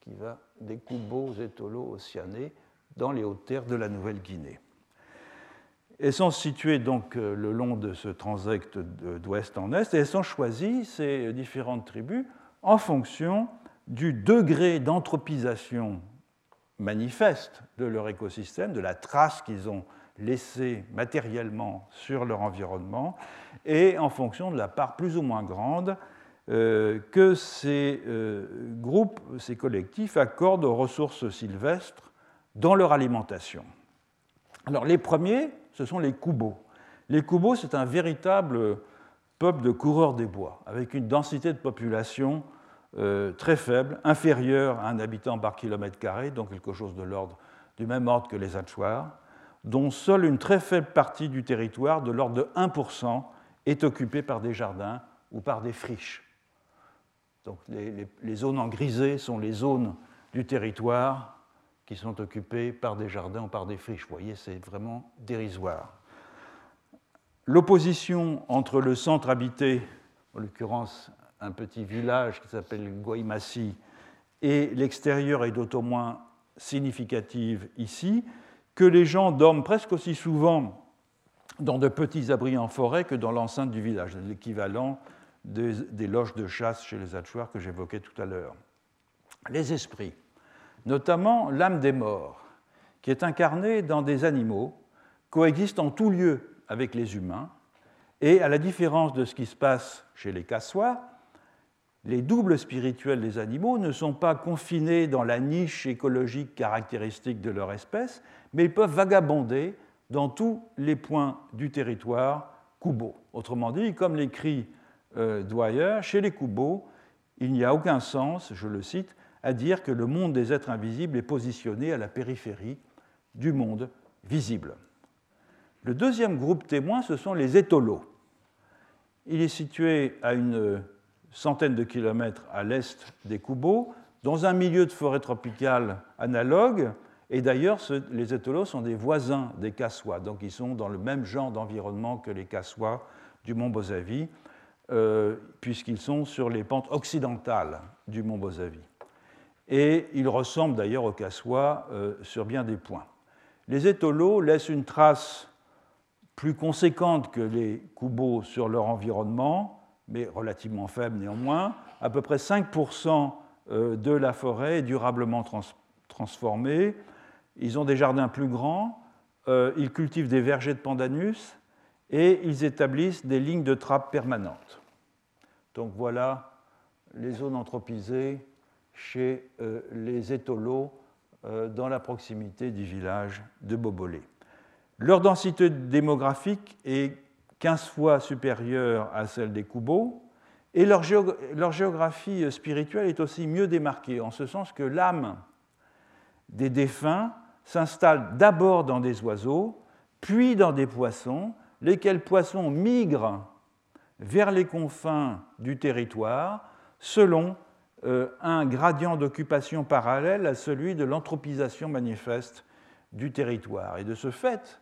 S1: qui va des Kubo, aux Étolos, aux dans les hautes terres de la Nouvelle-Guinée. Elles sont situées donc euh, le long de ce transect d'ouest en est et elles sont choisies, ces différentes tribus, en fonction du degré d'anthropisation manifeste de leur écosystème, de la trace qu'ils ont laissée matériellement sur leur environnement, et en fonction de la part plus ou moins grande euh, que ces euh, groupes, ces collectifs accordent aux ressources sylvestres dans leur alimentation. Alors les premiers, ce sont les Kubo. Les Kubo, c'est un véritable peuple de coureurs des bois, avec une densité de population euh, très faible, inférieur à un habitant par kilomètre carré, donc quelque chose de l'ordre du même ordre que les Hatchoirs, dont seule une très faible partie du territoire, de l'ordre de 1%, est occupée par des jardins ou par des friches. Donc les, les zones en grisé sont les zones du territoire qui sont occupées par des jardins ou par des friches. Vous voyez, c'est vraiment dérisoire. L'opposition entre le centre habité en l'occurrence un petit village qui s'appelle Guaymassi, et l'extérieur est d'autant moins significative ici, que les gens dorment presque aussi souvent dans de petits abris en forêt que dans l'enceinte du village, l'équivalent des, loges de chasse chez les Hatchoirs que j'évoquais tout à l'heure. Les esprits, notamment l'âme des morts, qui est incarnée dans des animaux, coexistent en tout lieu avec les humains, et à la différence de ce qui se passe chez les cassois, les doubles spirituels des animaux ne sont pas confinés dans la niche écologique caractéristique de leur espèce, mais ils peuvent vagabonder dans tous les points du territoire Kubo. Autrement dit, comme l'écrit euh, Dwyer, chez les Kubo, il n'y a aucun sens, je le cite, à dire que le monde des êtres invisibles est positionné à la périphérie du monde visible. Le deuxième groupe témoin, ce sont les étolos. Il est situé à une centaine de kilomètres à l'est des Kubo, dans un milieu de forêt tropicale analogue, et d'ailleurs, les étolos sont des voisins des Kassois, donc ils sont dans le même genre d'environnement que les Kassois du mont Bozavi, euh, puisqu'ils sont sur les pentes occidentales du mont Bozavi. Et ils ressemblent d'ailleurs aux Kassois euh, sur bien des points. Les étolos laissent une trace plus conséquente que les Kubos sur leur environnement, mais relativement faible néanmoins. À peu près 5% euh, de la forêt est durablement transformée. Ils ont des jardins plus grands, euh, ils cultivent des vergers de pandanus et ils établissent des lignes de trappe permanentes. Donc voilà les zones anthropisées chez euh, les étolos dans la proximité du village de Bobolé. Leur densité démographique est 15 fois supérieure à celle des Kubo, et leur, géographie spirituelle est aussi mieux démarquée, en ce sens que l'âme des défunts s'installe d'abord dans des oiseaux, puis dans des poissons, lesquels poissons migrent vers les confins du territoire selon euh, un gradient d'occupation parallèle à celui de l'anthropisation manifeste du territoire. Et de ce fait,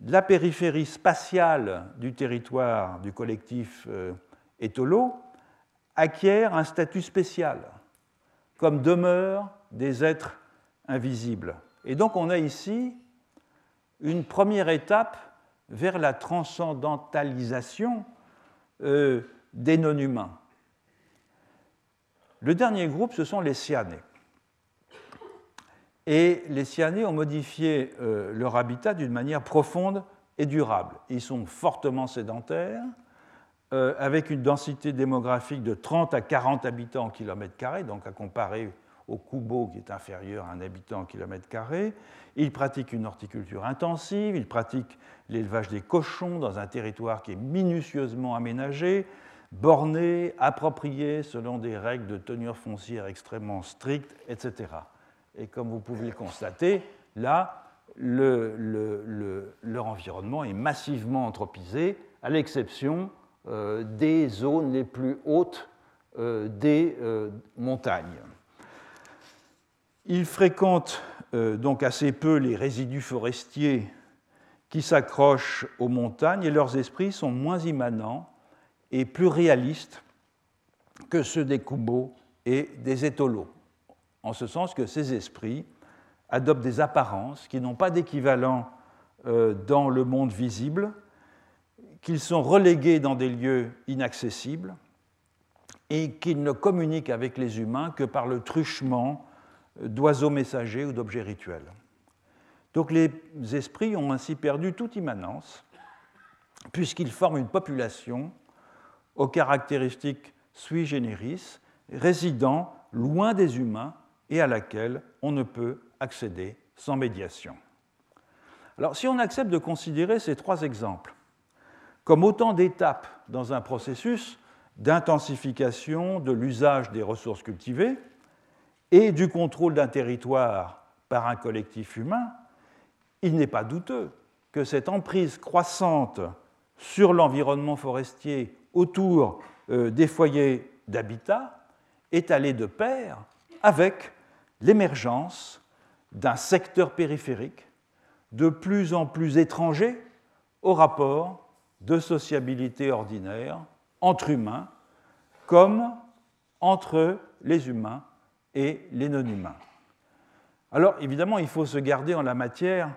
S1: la périphérie spatiale du territoire du collectif euh, Étolo acquiert un statut spécial, comme demeure des êtres invisibles. Et donc on a ici une première étape vers la transcendantalisation euh, des non-humains. Le dernier groupe, ce sont les cyanés. Et les cyanés ont modifié euh, leur habitat d'une manière profonde et durable. Ils sont fortement sédentaires, euh, avec une densité démographique de 30 à 40 habitants au kilomètre carré, donc à comparer au Kubo, qui est inférieur à un habitant au kilomètre carré. Il pratique une horticulture intensive, il pratique l'élevage des cochons dans un territoire qui est minutieusement aménagé, borné, approprié selon des règles de tenure foncière extrêmement strictes, etc. Et comme vous pouvez le constater, là, leur environnement est massivement anthropisé, à l'exception euh, des zones les plus hautes euh, des euh, montagnes. Ils fréquentent donc assez peu les résidus forestiers qui s'accrochent aux montagnes et leurs esprits sont moins immanents et plus réalistes que ceux des Kubo et des étolos, en ce sens que ces esprits adoptent des apparences qui n'ont pas d'équivalent euh, dans le monde visible, qu'ils sont relégués dans des lieux inaccessibles et qu'ils ne communiquent avec les humains que par le truchement d'oiseaux messagers ou d'objets rituels. Donc les esprits ont ainsi perdu toute immanence, puisqu'ils forment une population aux caractéristiques sui generis, résidant loin des humains et à laquelle on ne peut accéder sans médiation. Alors si on accepte de considérer ces trois exemples comme autant d'étapes dans un processus d'intensification de l'usage des ressources cultivées, et du contrôle d'un territoire par un collectif humain, il n'est pas douteux que cette emprise croissante sur l'environnement forestier autour euh, des foyers d'habitat est allée de pair avec l'émergence d'un secteur périphérique de plus en plus étranger au rapport de sociabilité ordinaire entre humains comme entre les humains et les non-humains. Alors évidemment, il faut se garder en la matière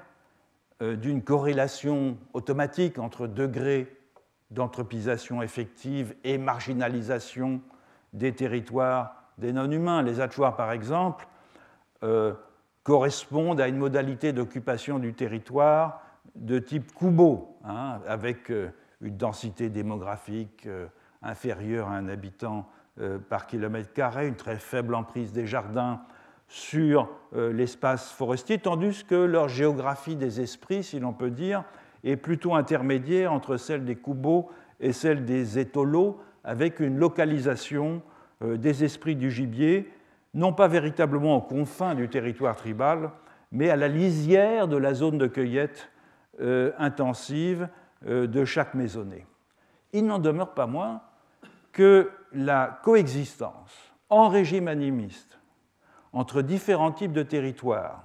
S1: euh, d'une corrélation automatique entre degré d'anthropisation effective et marginalisation des territoires des non-humains. Les Achuars, par exemple, euh, correspondent à une modalité d'occupation du territoire de type Kubo, hein, avec euh, une densité démographique inférieure à un habitant par kilomètre carré, une très faible emprise des jardins sur euh, l'espace forestier, tandis que leur géographie des esprits, si l'on peut dire, est plutôt intermédiaire entre celle des Kubo et celle des étolos, avec une localisation euh, des esprits du gibier, non pas véritablement aux confins du territoire tribal, mais à la lisière de la zone de cueillette euh, intensive de chaque maisonnée. Il n'en demeure pas moins que la coexistence en régime animiste entre différents types de territoires,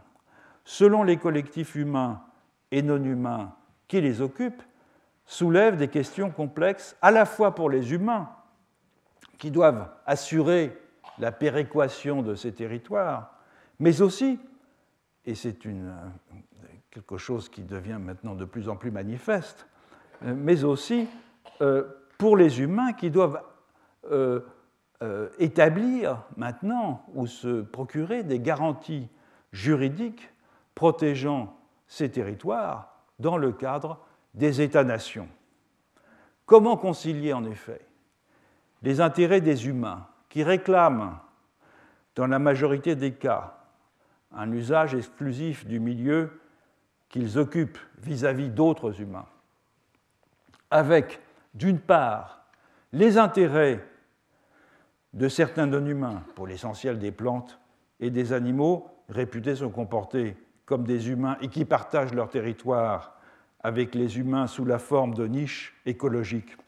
S1: selon les collectifs humains et non humains qui les occupent, soulève des questions complexes à la fois pour les humains, qui doivent assurer la péréquation de ces territoires, mais aussi, et c'est quelque chose qui devient maintenant de plus en plus manifeste, mais aussi euh, pour les humains qui doivent euh, euh, établir maintenant ou se procurer des garanties juridiques protégeant ces territoires dans le cadre des États-nations. Comment concilier en effet les intérêts des humains qui réclament, dans la majorité des cas, un usage exclusif du milieu qu'ils occupent vis-à-vis d'autres humains, avec, d'une part, les intérêts de certains non-humains, pour l'essentiel des plantes et des animaux réputés se comporter comme des humains et qui partagent leur territoire avec les humains sous la forme de niches écologiques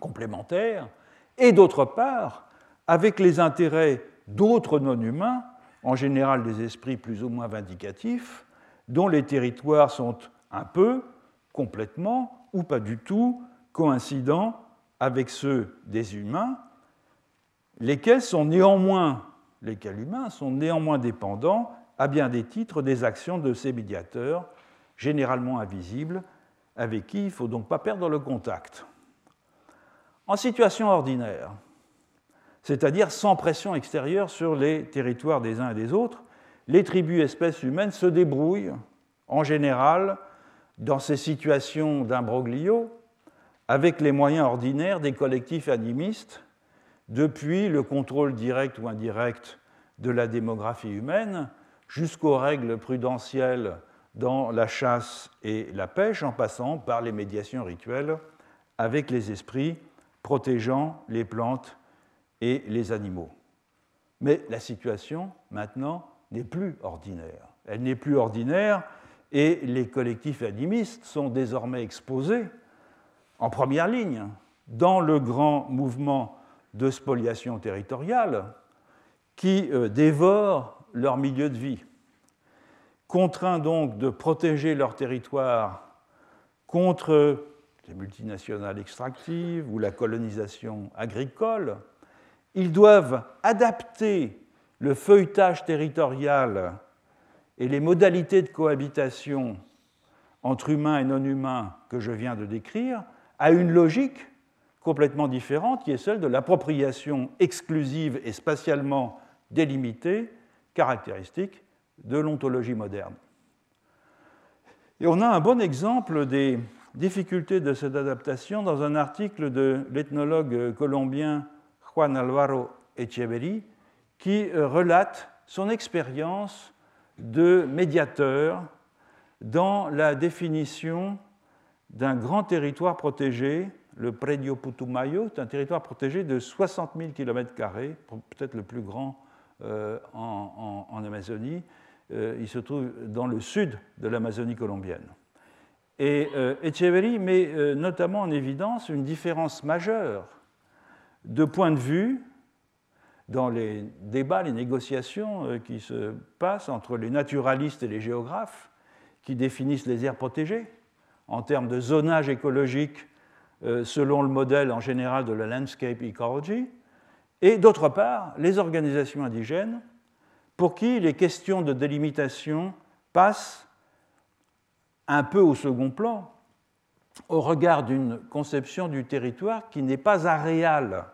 S1: complémentaires, et d'autre part, avec les intérêts d'autres non-humains, en général des esprits plus ou moins vindicatifs, dont les territoires sont un peu, complètement ou pas du tout coïncidents avec ceux des humains, lesquels sont néanmoins, lesquels humains sont néanmoins dépendants à bien des titres des actions de ces médiateurs, généralement invisibles, avec qui il ne faut donc pas perdre le contact. En situation ordinaire, c'est-à-dire sans pression extérieure sur les territoires des uns et des autres, les tribus espèces humaines se débrouillent, en général, dans ces situations d'imbroglio, avec les moyens ordinaires des collectifs animistes depuis le contrôle direct ou indirect de la démographie humaine jusqu'aux règles prudentielles dans la chasse et la pêche, en passant par les médiations rituelles avec les esprits protégeant les plantes et les animaux. Mais la situation, maintenant, n'est plus ordinaire. Elle n'est plus ordinaire et les collectifs animistes sont désormais exposés en première ligne dans le grand mouvement de spoliation territoriale qui euh, dévorent leur milieu de vie. Contraints donc de protéger leur territoire contre les multinationales extractives ou la colonisation agricole, ils doivent adapter le feuilletage territorial et les modalités de cohabitation entre humains et non humains que je viens de décrire à une logique complètement différente, qui est celle de l'appropriation exclusive et spatialement délimitée, caractéristique de l'ontologie moderne. Et on a un bon exemple des difficultés de cette adaptation dans un article de l'ethnologue colombien Juan Alvaro Echeverri, qui relate son expérience de médiateur dans la définition d'un grand territoire protégé le Predio Putumayo est un territoire protégé de 60 000 km, peut-être le plus grand euh, en, Amazonie. Euh, il se trouve dans le sud de l'Amazonie colombienne. Et euh, met notamment en évidence une différence majeure de point de vue dans les débats, les négociations qui se passent entre les naturalistes et les géographes qui définissent les aires protégées en termes de zonage écologique euh, selon le modèle en général de la landscape ecology, et d'autre part les organisations indigènes pour qui les questions de délimitation passent un peu au second plan au regard d'une conception du territoire qui n'est pas aréale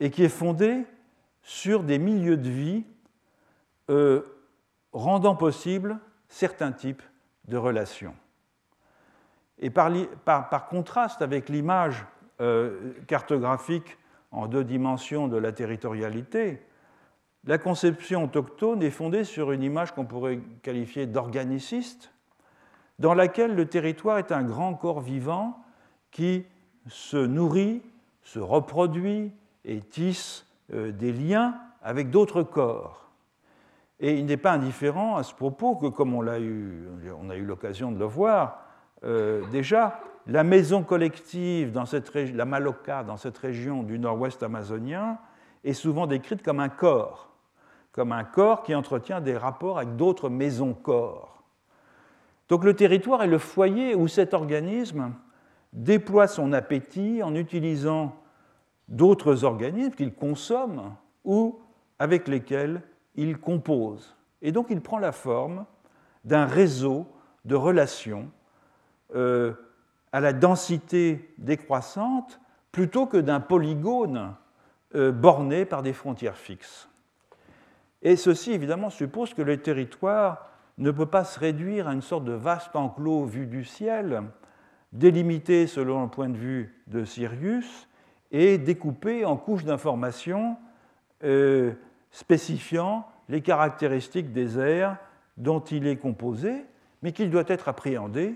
S1: et qui est fondée sur des milieux de vie euh, rendant possible certains types de relations. Et par, contraste avec l'image euh, cartographique en deux dimensions de la territorialité, la conception autochtone est fondée sur une image qu'on pourrait qualifier d'organiciste, dans laquelle le territoire est un grand corps vivant qui se nourrit, se reproduit et tisse euh, des liens avec d'autres corps. Et il n'est pas indifférent à ce propos que, comme on, a eu, l'occasion de le voir euh, déjà, la maison collective, dans cette la Maloca, dans cette région du nord-ouest amazonien, est souvent décrite comme un corps, comme un corps qui entretient des rapports avec d'autres maisons-corps. Donc le territoire est le foyer où cet organisme déploie son appétit en utilisant d'autres organismes qu'il consomme ou avec lesquels il compose. Et donc il prend la forme d'un réseau de relations euh, à la densité décroissante plutôt que d'un polygone euh, borné par des frontières fixes. Et ceci, évidemment, suppose que le territoire ne peut pas se réduire à une sorte de vaste enclos vu du ciel, délimité selon le point de vue de Sirius et découpé en couches d'informations euh, spécifiant les caractéristiques des aires dont il est composé, mais qu'il doit être appréhendé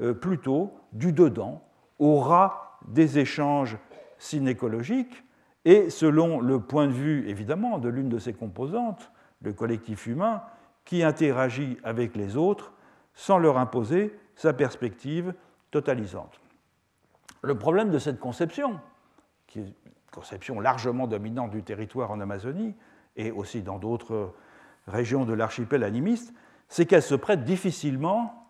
S1: euh, plutôt du dedans, au ras des échanges synécologiques, et selon le point de vue évidemment de l'une de ses composantes, le collectif humain, qui interagit avec les autres sans leur imposer sa perspective totalisante. Le problème de cette conception, qui est une conception largement dominante du territoire en Amazonie et aussi dans d'autres régions de l'archipel animiste, c'est qu'elle se prête difficilement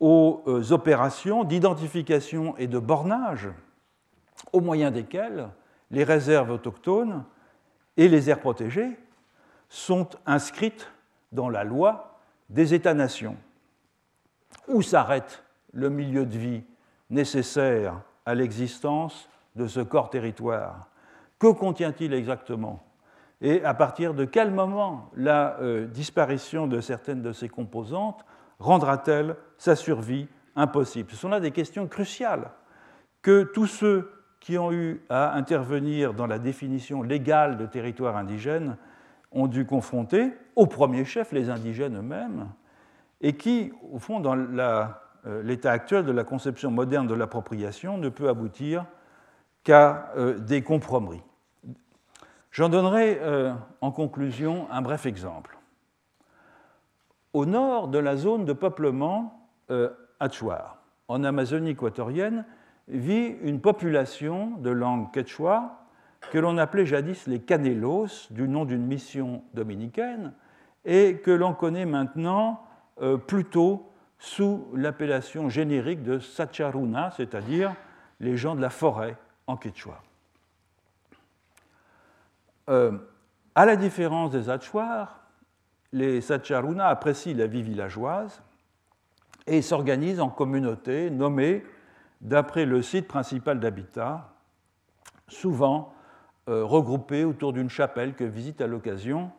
S1: aux euh, opérations d'identification et de bornage au moyen desquelles les réserves autochtones et les aires protégées sont inscrites dans la loi des États-nations. Où s'arrête le milieu de vie nécessaire à l'existence de ce corps territoire. Que contient-il exactement? Et à partir de quel moment la euh, disparition de certaines de ses composantes rendra-t-elle sa survie impossible? Ce sont là des questions cruciales que tous ceux qui ont eu à intervenir dans la définition légale de territoire indigène ont dû confronter, au premier chef, les indigènes eux-mêmes, et qui, au fond, dans euh, l'état actuel de la conception moderne de l'appropriation, ne peut aboutir qu'à euh, des compromis. J'en donnerai euh, en conclusion un bref exemple. Au nord de la zone de peuplement Achuar, en Amazonie équatorienne, vit une population de langue quechua que l'on appelait jadis les Canelos, du nom d'une mission dominicaine, et que l'on connaît maintenant euh, plutôt sous l'appellation générique de Sacharuna, c'est-à-dire les gens de la forêt en quechua. Euh, à la différence des Achuars, les Sacharuna apprécient la vie villageoise et s'organisent en communautés nommées d'après le site principal d'habitat, souvent euh, regroupés autour d'une chapelle que visite à l'occasion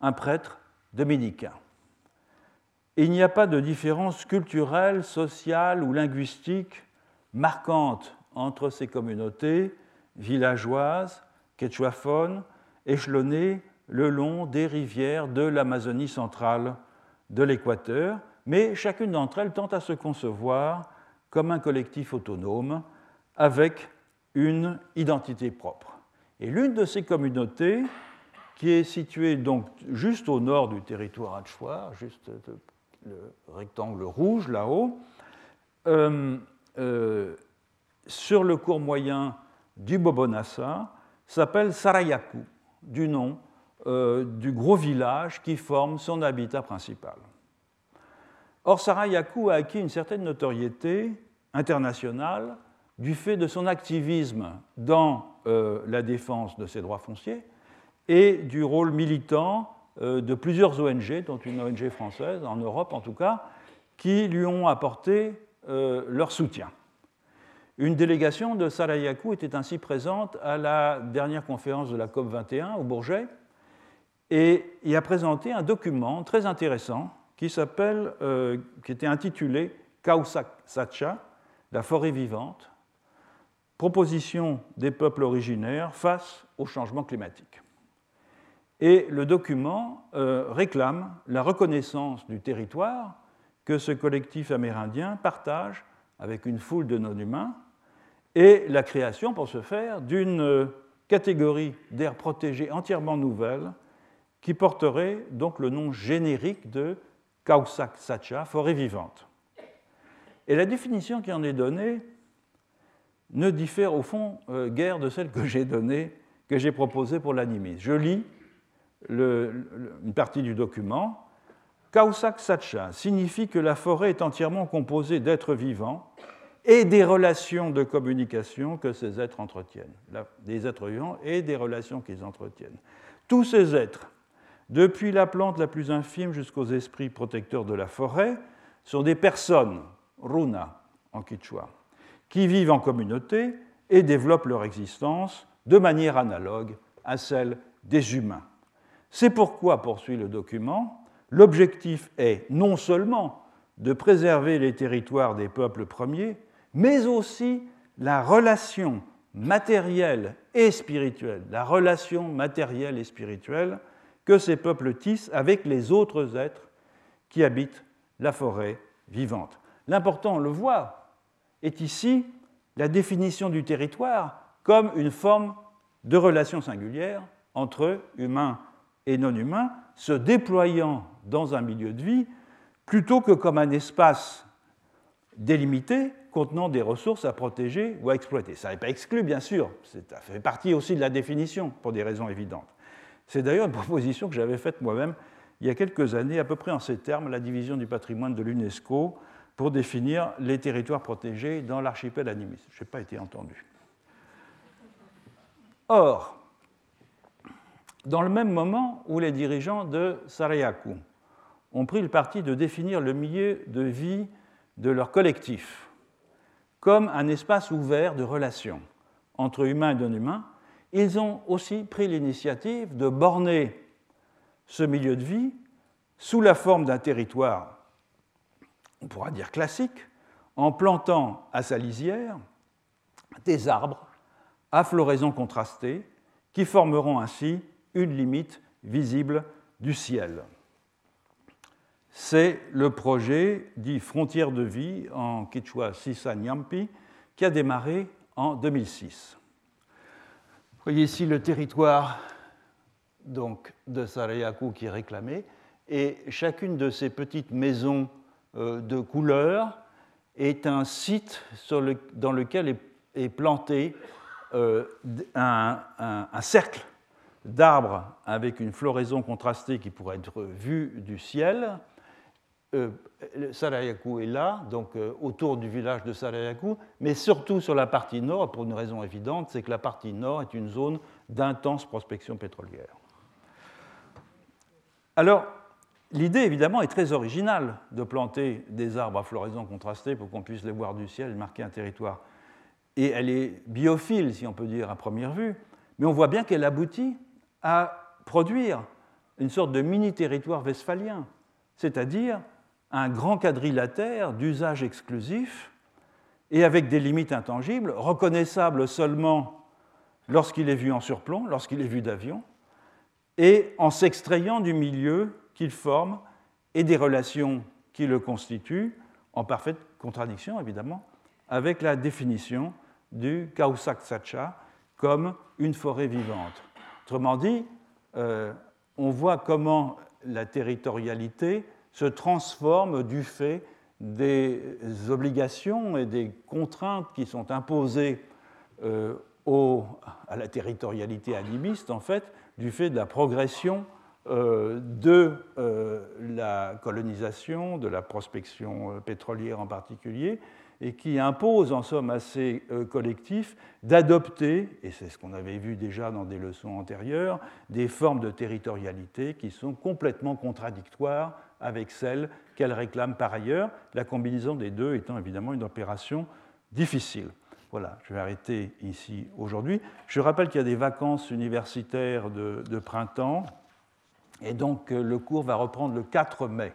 S1: un prêtre dominicain. il n'y a pas de différence culturelle, sociale ou linguistique marquante entre ces communautés villageoises, quechuaphones, échelonnées le long des rivières de l'Amazonie centrale de l'Équateur, mais chacune d'entre elles tente à se concevoir comme un collectif autonome avec une identité propre. Et l'une de ces communautés, qui est située donc juste au nord du territoire Hachoir, juste le rectangle rouge là-haut, euh, euh, sur le cours moyen du Bobonassa, s'appelle Sarayaku, du nom euh, du gros village qui forme son habitat principal. Or, Sarayaku a acquis une certaine notoriété internationale du fait de son activisme dans la défense de ses droits fonciers et du rôle militant de plusieurs ONG, dont une ONG française, en Europe en tout cas, qui lui ont apporté leur soutien. Une délégation de Sarayaku était ainsi présente à la dernière conférence de la COP 21 au Bourget et y a présenté un document très intéressant qui, s'appelle, euh, qui était intitulé Kausak Sacha, la forêt vivante, proposition des peuples originaires face au changement climatique. Et le document euh, réclame la reconnaissance du territoire que ce collectif amérindien partage avec une foule de non-humains et la création, pour ce faire, d'une euh, catégorie d'aires protégées entièrement nouvelle qui porterait donc le nom générique de Kausak Sacha, forêt vivante. Et la définition qui en est donnée ne diffère au fond euh, guère de celle que j'ai donnée, que j'ai proposée pour l'animisme. Je lis une partie du document. Kausak Sacha signifie que la forêt est entièrement composée d'êtres vivants et des relations de communication que ces êtres entretiennent, des êtres vivants et des relations qu'ils entretiennent. Tous ces êtres, depuis la plante la plus infime jusqu'aux esprits protecteurs de la forêt, sont des personnes, runa en quichua, qui vivent en communauté et développent leur existence de manière analogue à celle des humains. C'est pourquoi, poursuit le document, l'objectif est non seulement de préserver les territoires des peuples premiers, mais aussi la relation matérielle et spirituelle, la relation matérielle et spirituelle que ces peuples tissent avec les autres êtres qui habitent la forêt vivante. L'important, on le voit, est ici la définition du territoire comme une forme de relation singulière entre humains et non humains, se déployant dans un milieu de vie, plutôt que comme un espace délimité contenant des ressources à protéger ou à exploiter. Ça n'est pas exclu, bien sûr, ça fait partie aussi de la définition, pour des raisons évidentes. C'est d'ailleurs une proposition que j'avais faite moi-même il y a quelques années, à peu près en ces termes, la division du patrimoine de l'UNESCO pour définir les territoires protégés dans l'archipel animiste. Je n'ai pas été entendu. Or, dans le même moment où les dirigeants de Sarayaku ont pris le parti de définir le milieu de vie de leur collectif comme un espace ouvert de relations entre humains et non-humains, ils ont aussi pris l'initiative de borner ce milieu de vie sous la forme d'un territoire, on pourra dire classique, en plantant à sa lisière des arbres à floraison contrastée qui formeront ainsi une limite visible du ciel c'est le projet dit Frontières de vie en quichua Sisa Nyampi qui a démarré en 2006. Vous voyez ici le territoire donc, de Sarayaku qui est réclamé et chacune de ces petites maisons euh, de couleur est un site dans lequel est, planté euh, un cercle d'arbres avec une floraison contrastée qui pourrait être vue du ciel euh, Sarayaku est là, donc euh, autour du village de Sarayaku, mais surtout sur la partie nord, pour une raison évidente, c'est que la partie nord est une zone d'intense prospection pétrolière. Alors, l'idée évidemment est très originale de planter des arbres à floraison contrastée pour qu'on puisse les voir du ciel et marquer un territoire. Et elle est biophile, si on peut dire, à première vue, mais on voit bien qu'elle aboutit à produire une sorte de mini-territoire westphalien, c'est-à-dire un grand quadrilatère d'usage exclusif et avec des limites intangibles, reconnaissables seulement lorsqu'il est vu en surplomb, lorsqu'il est vu d'avion, et en s'extrayant du milieu qu'il forme et des relations qui le constituent, en parfaite contradiction évidemment avec la définition du Kausak Sacha comme une forêt vivante. Autrement dit, euh, on voit comment la territorialité se transforme du fait des obligations et des contraintes qui sont imposées euh, à la territorialité animiste, en fait, du fait de la progression euh, de euh, la colonisation, de la prospection pétrolière en particulier, et qui impose en somme à ces collectifs d'adopter, et c'est ce qu'on avait vu déjà dans des leçons antérieures, des formes de territorialité qui sont complètement contradictoires avec celles qu'elles réclament par ailleurs, la combinaison des deux étant évidemment une opération difficile. Voilà, je vais arrêter ici aujourd'hui. Je rappelle qu'il y a des vacances universitaires de, printemps, et donc euh, le cours va reprendre le 4 mai.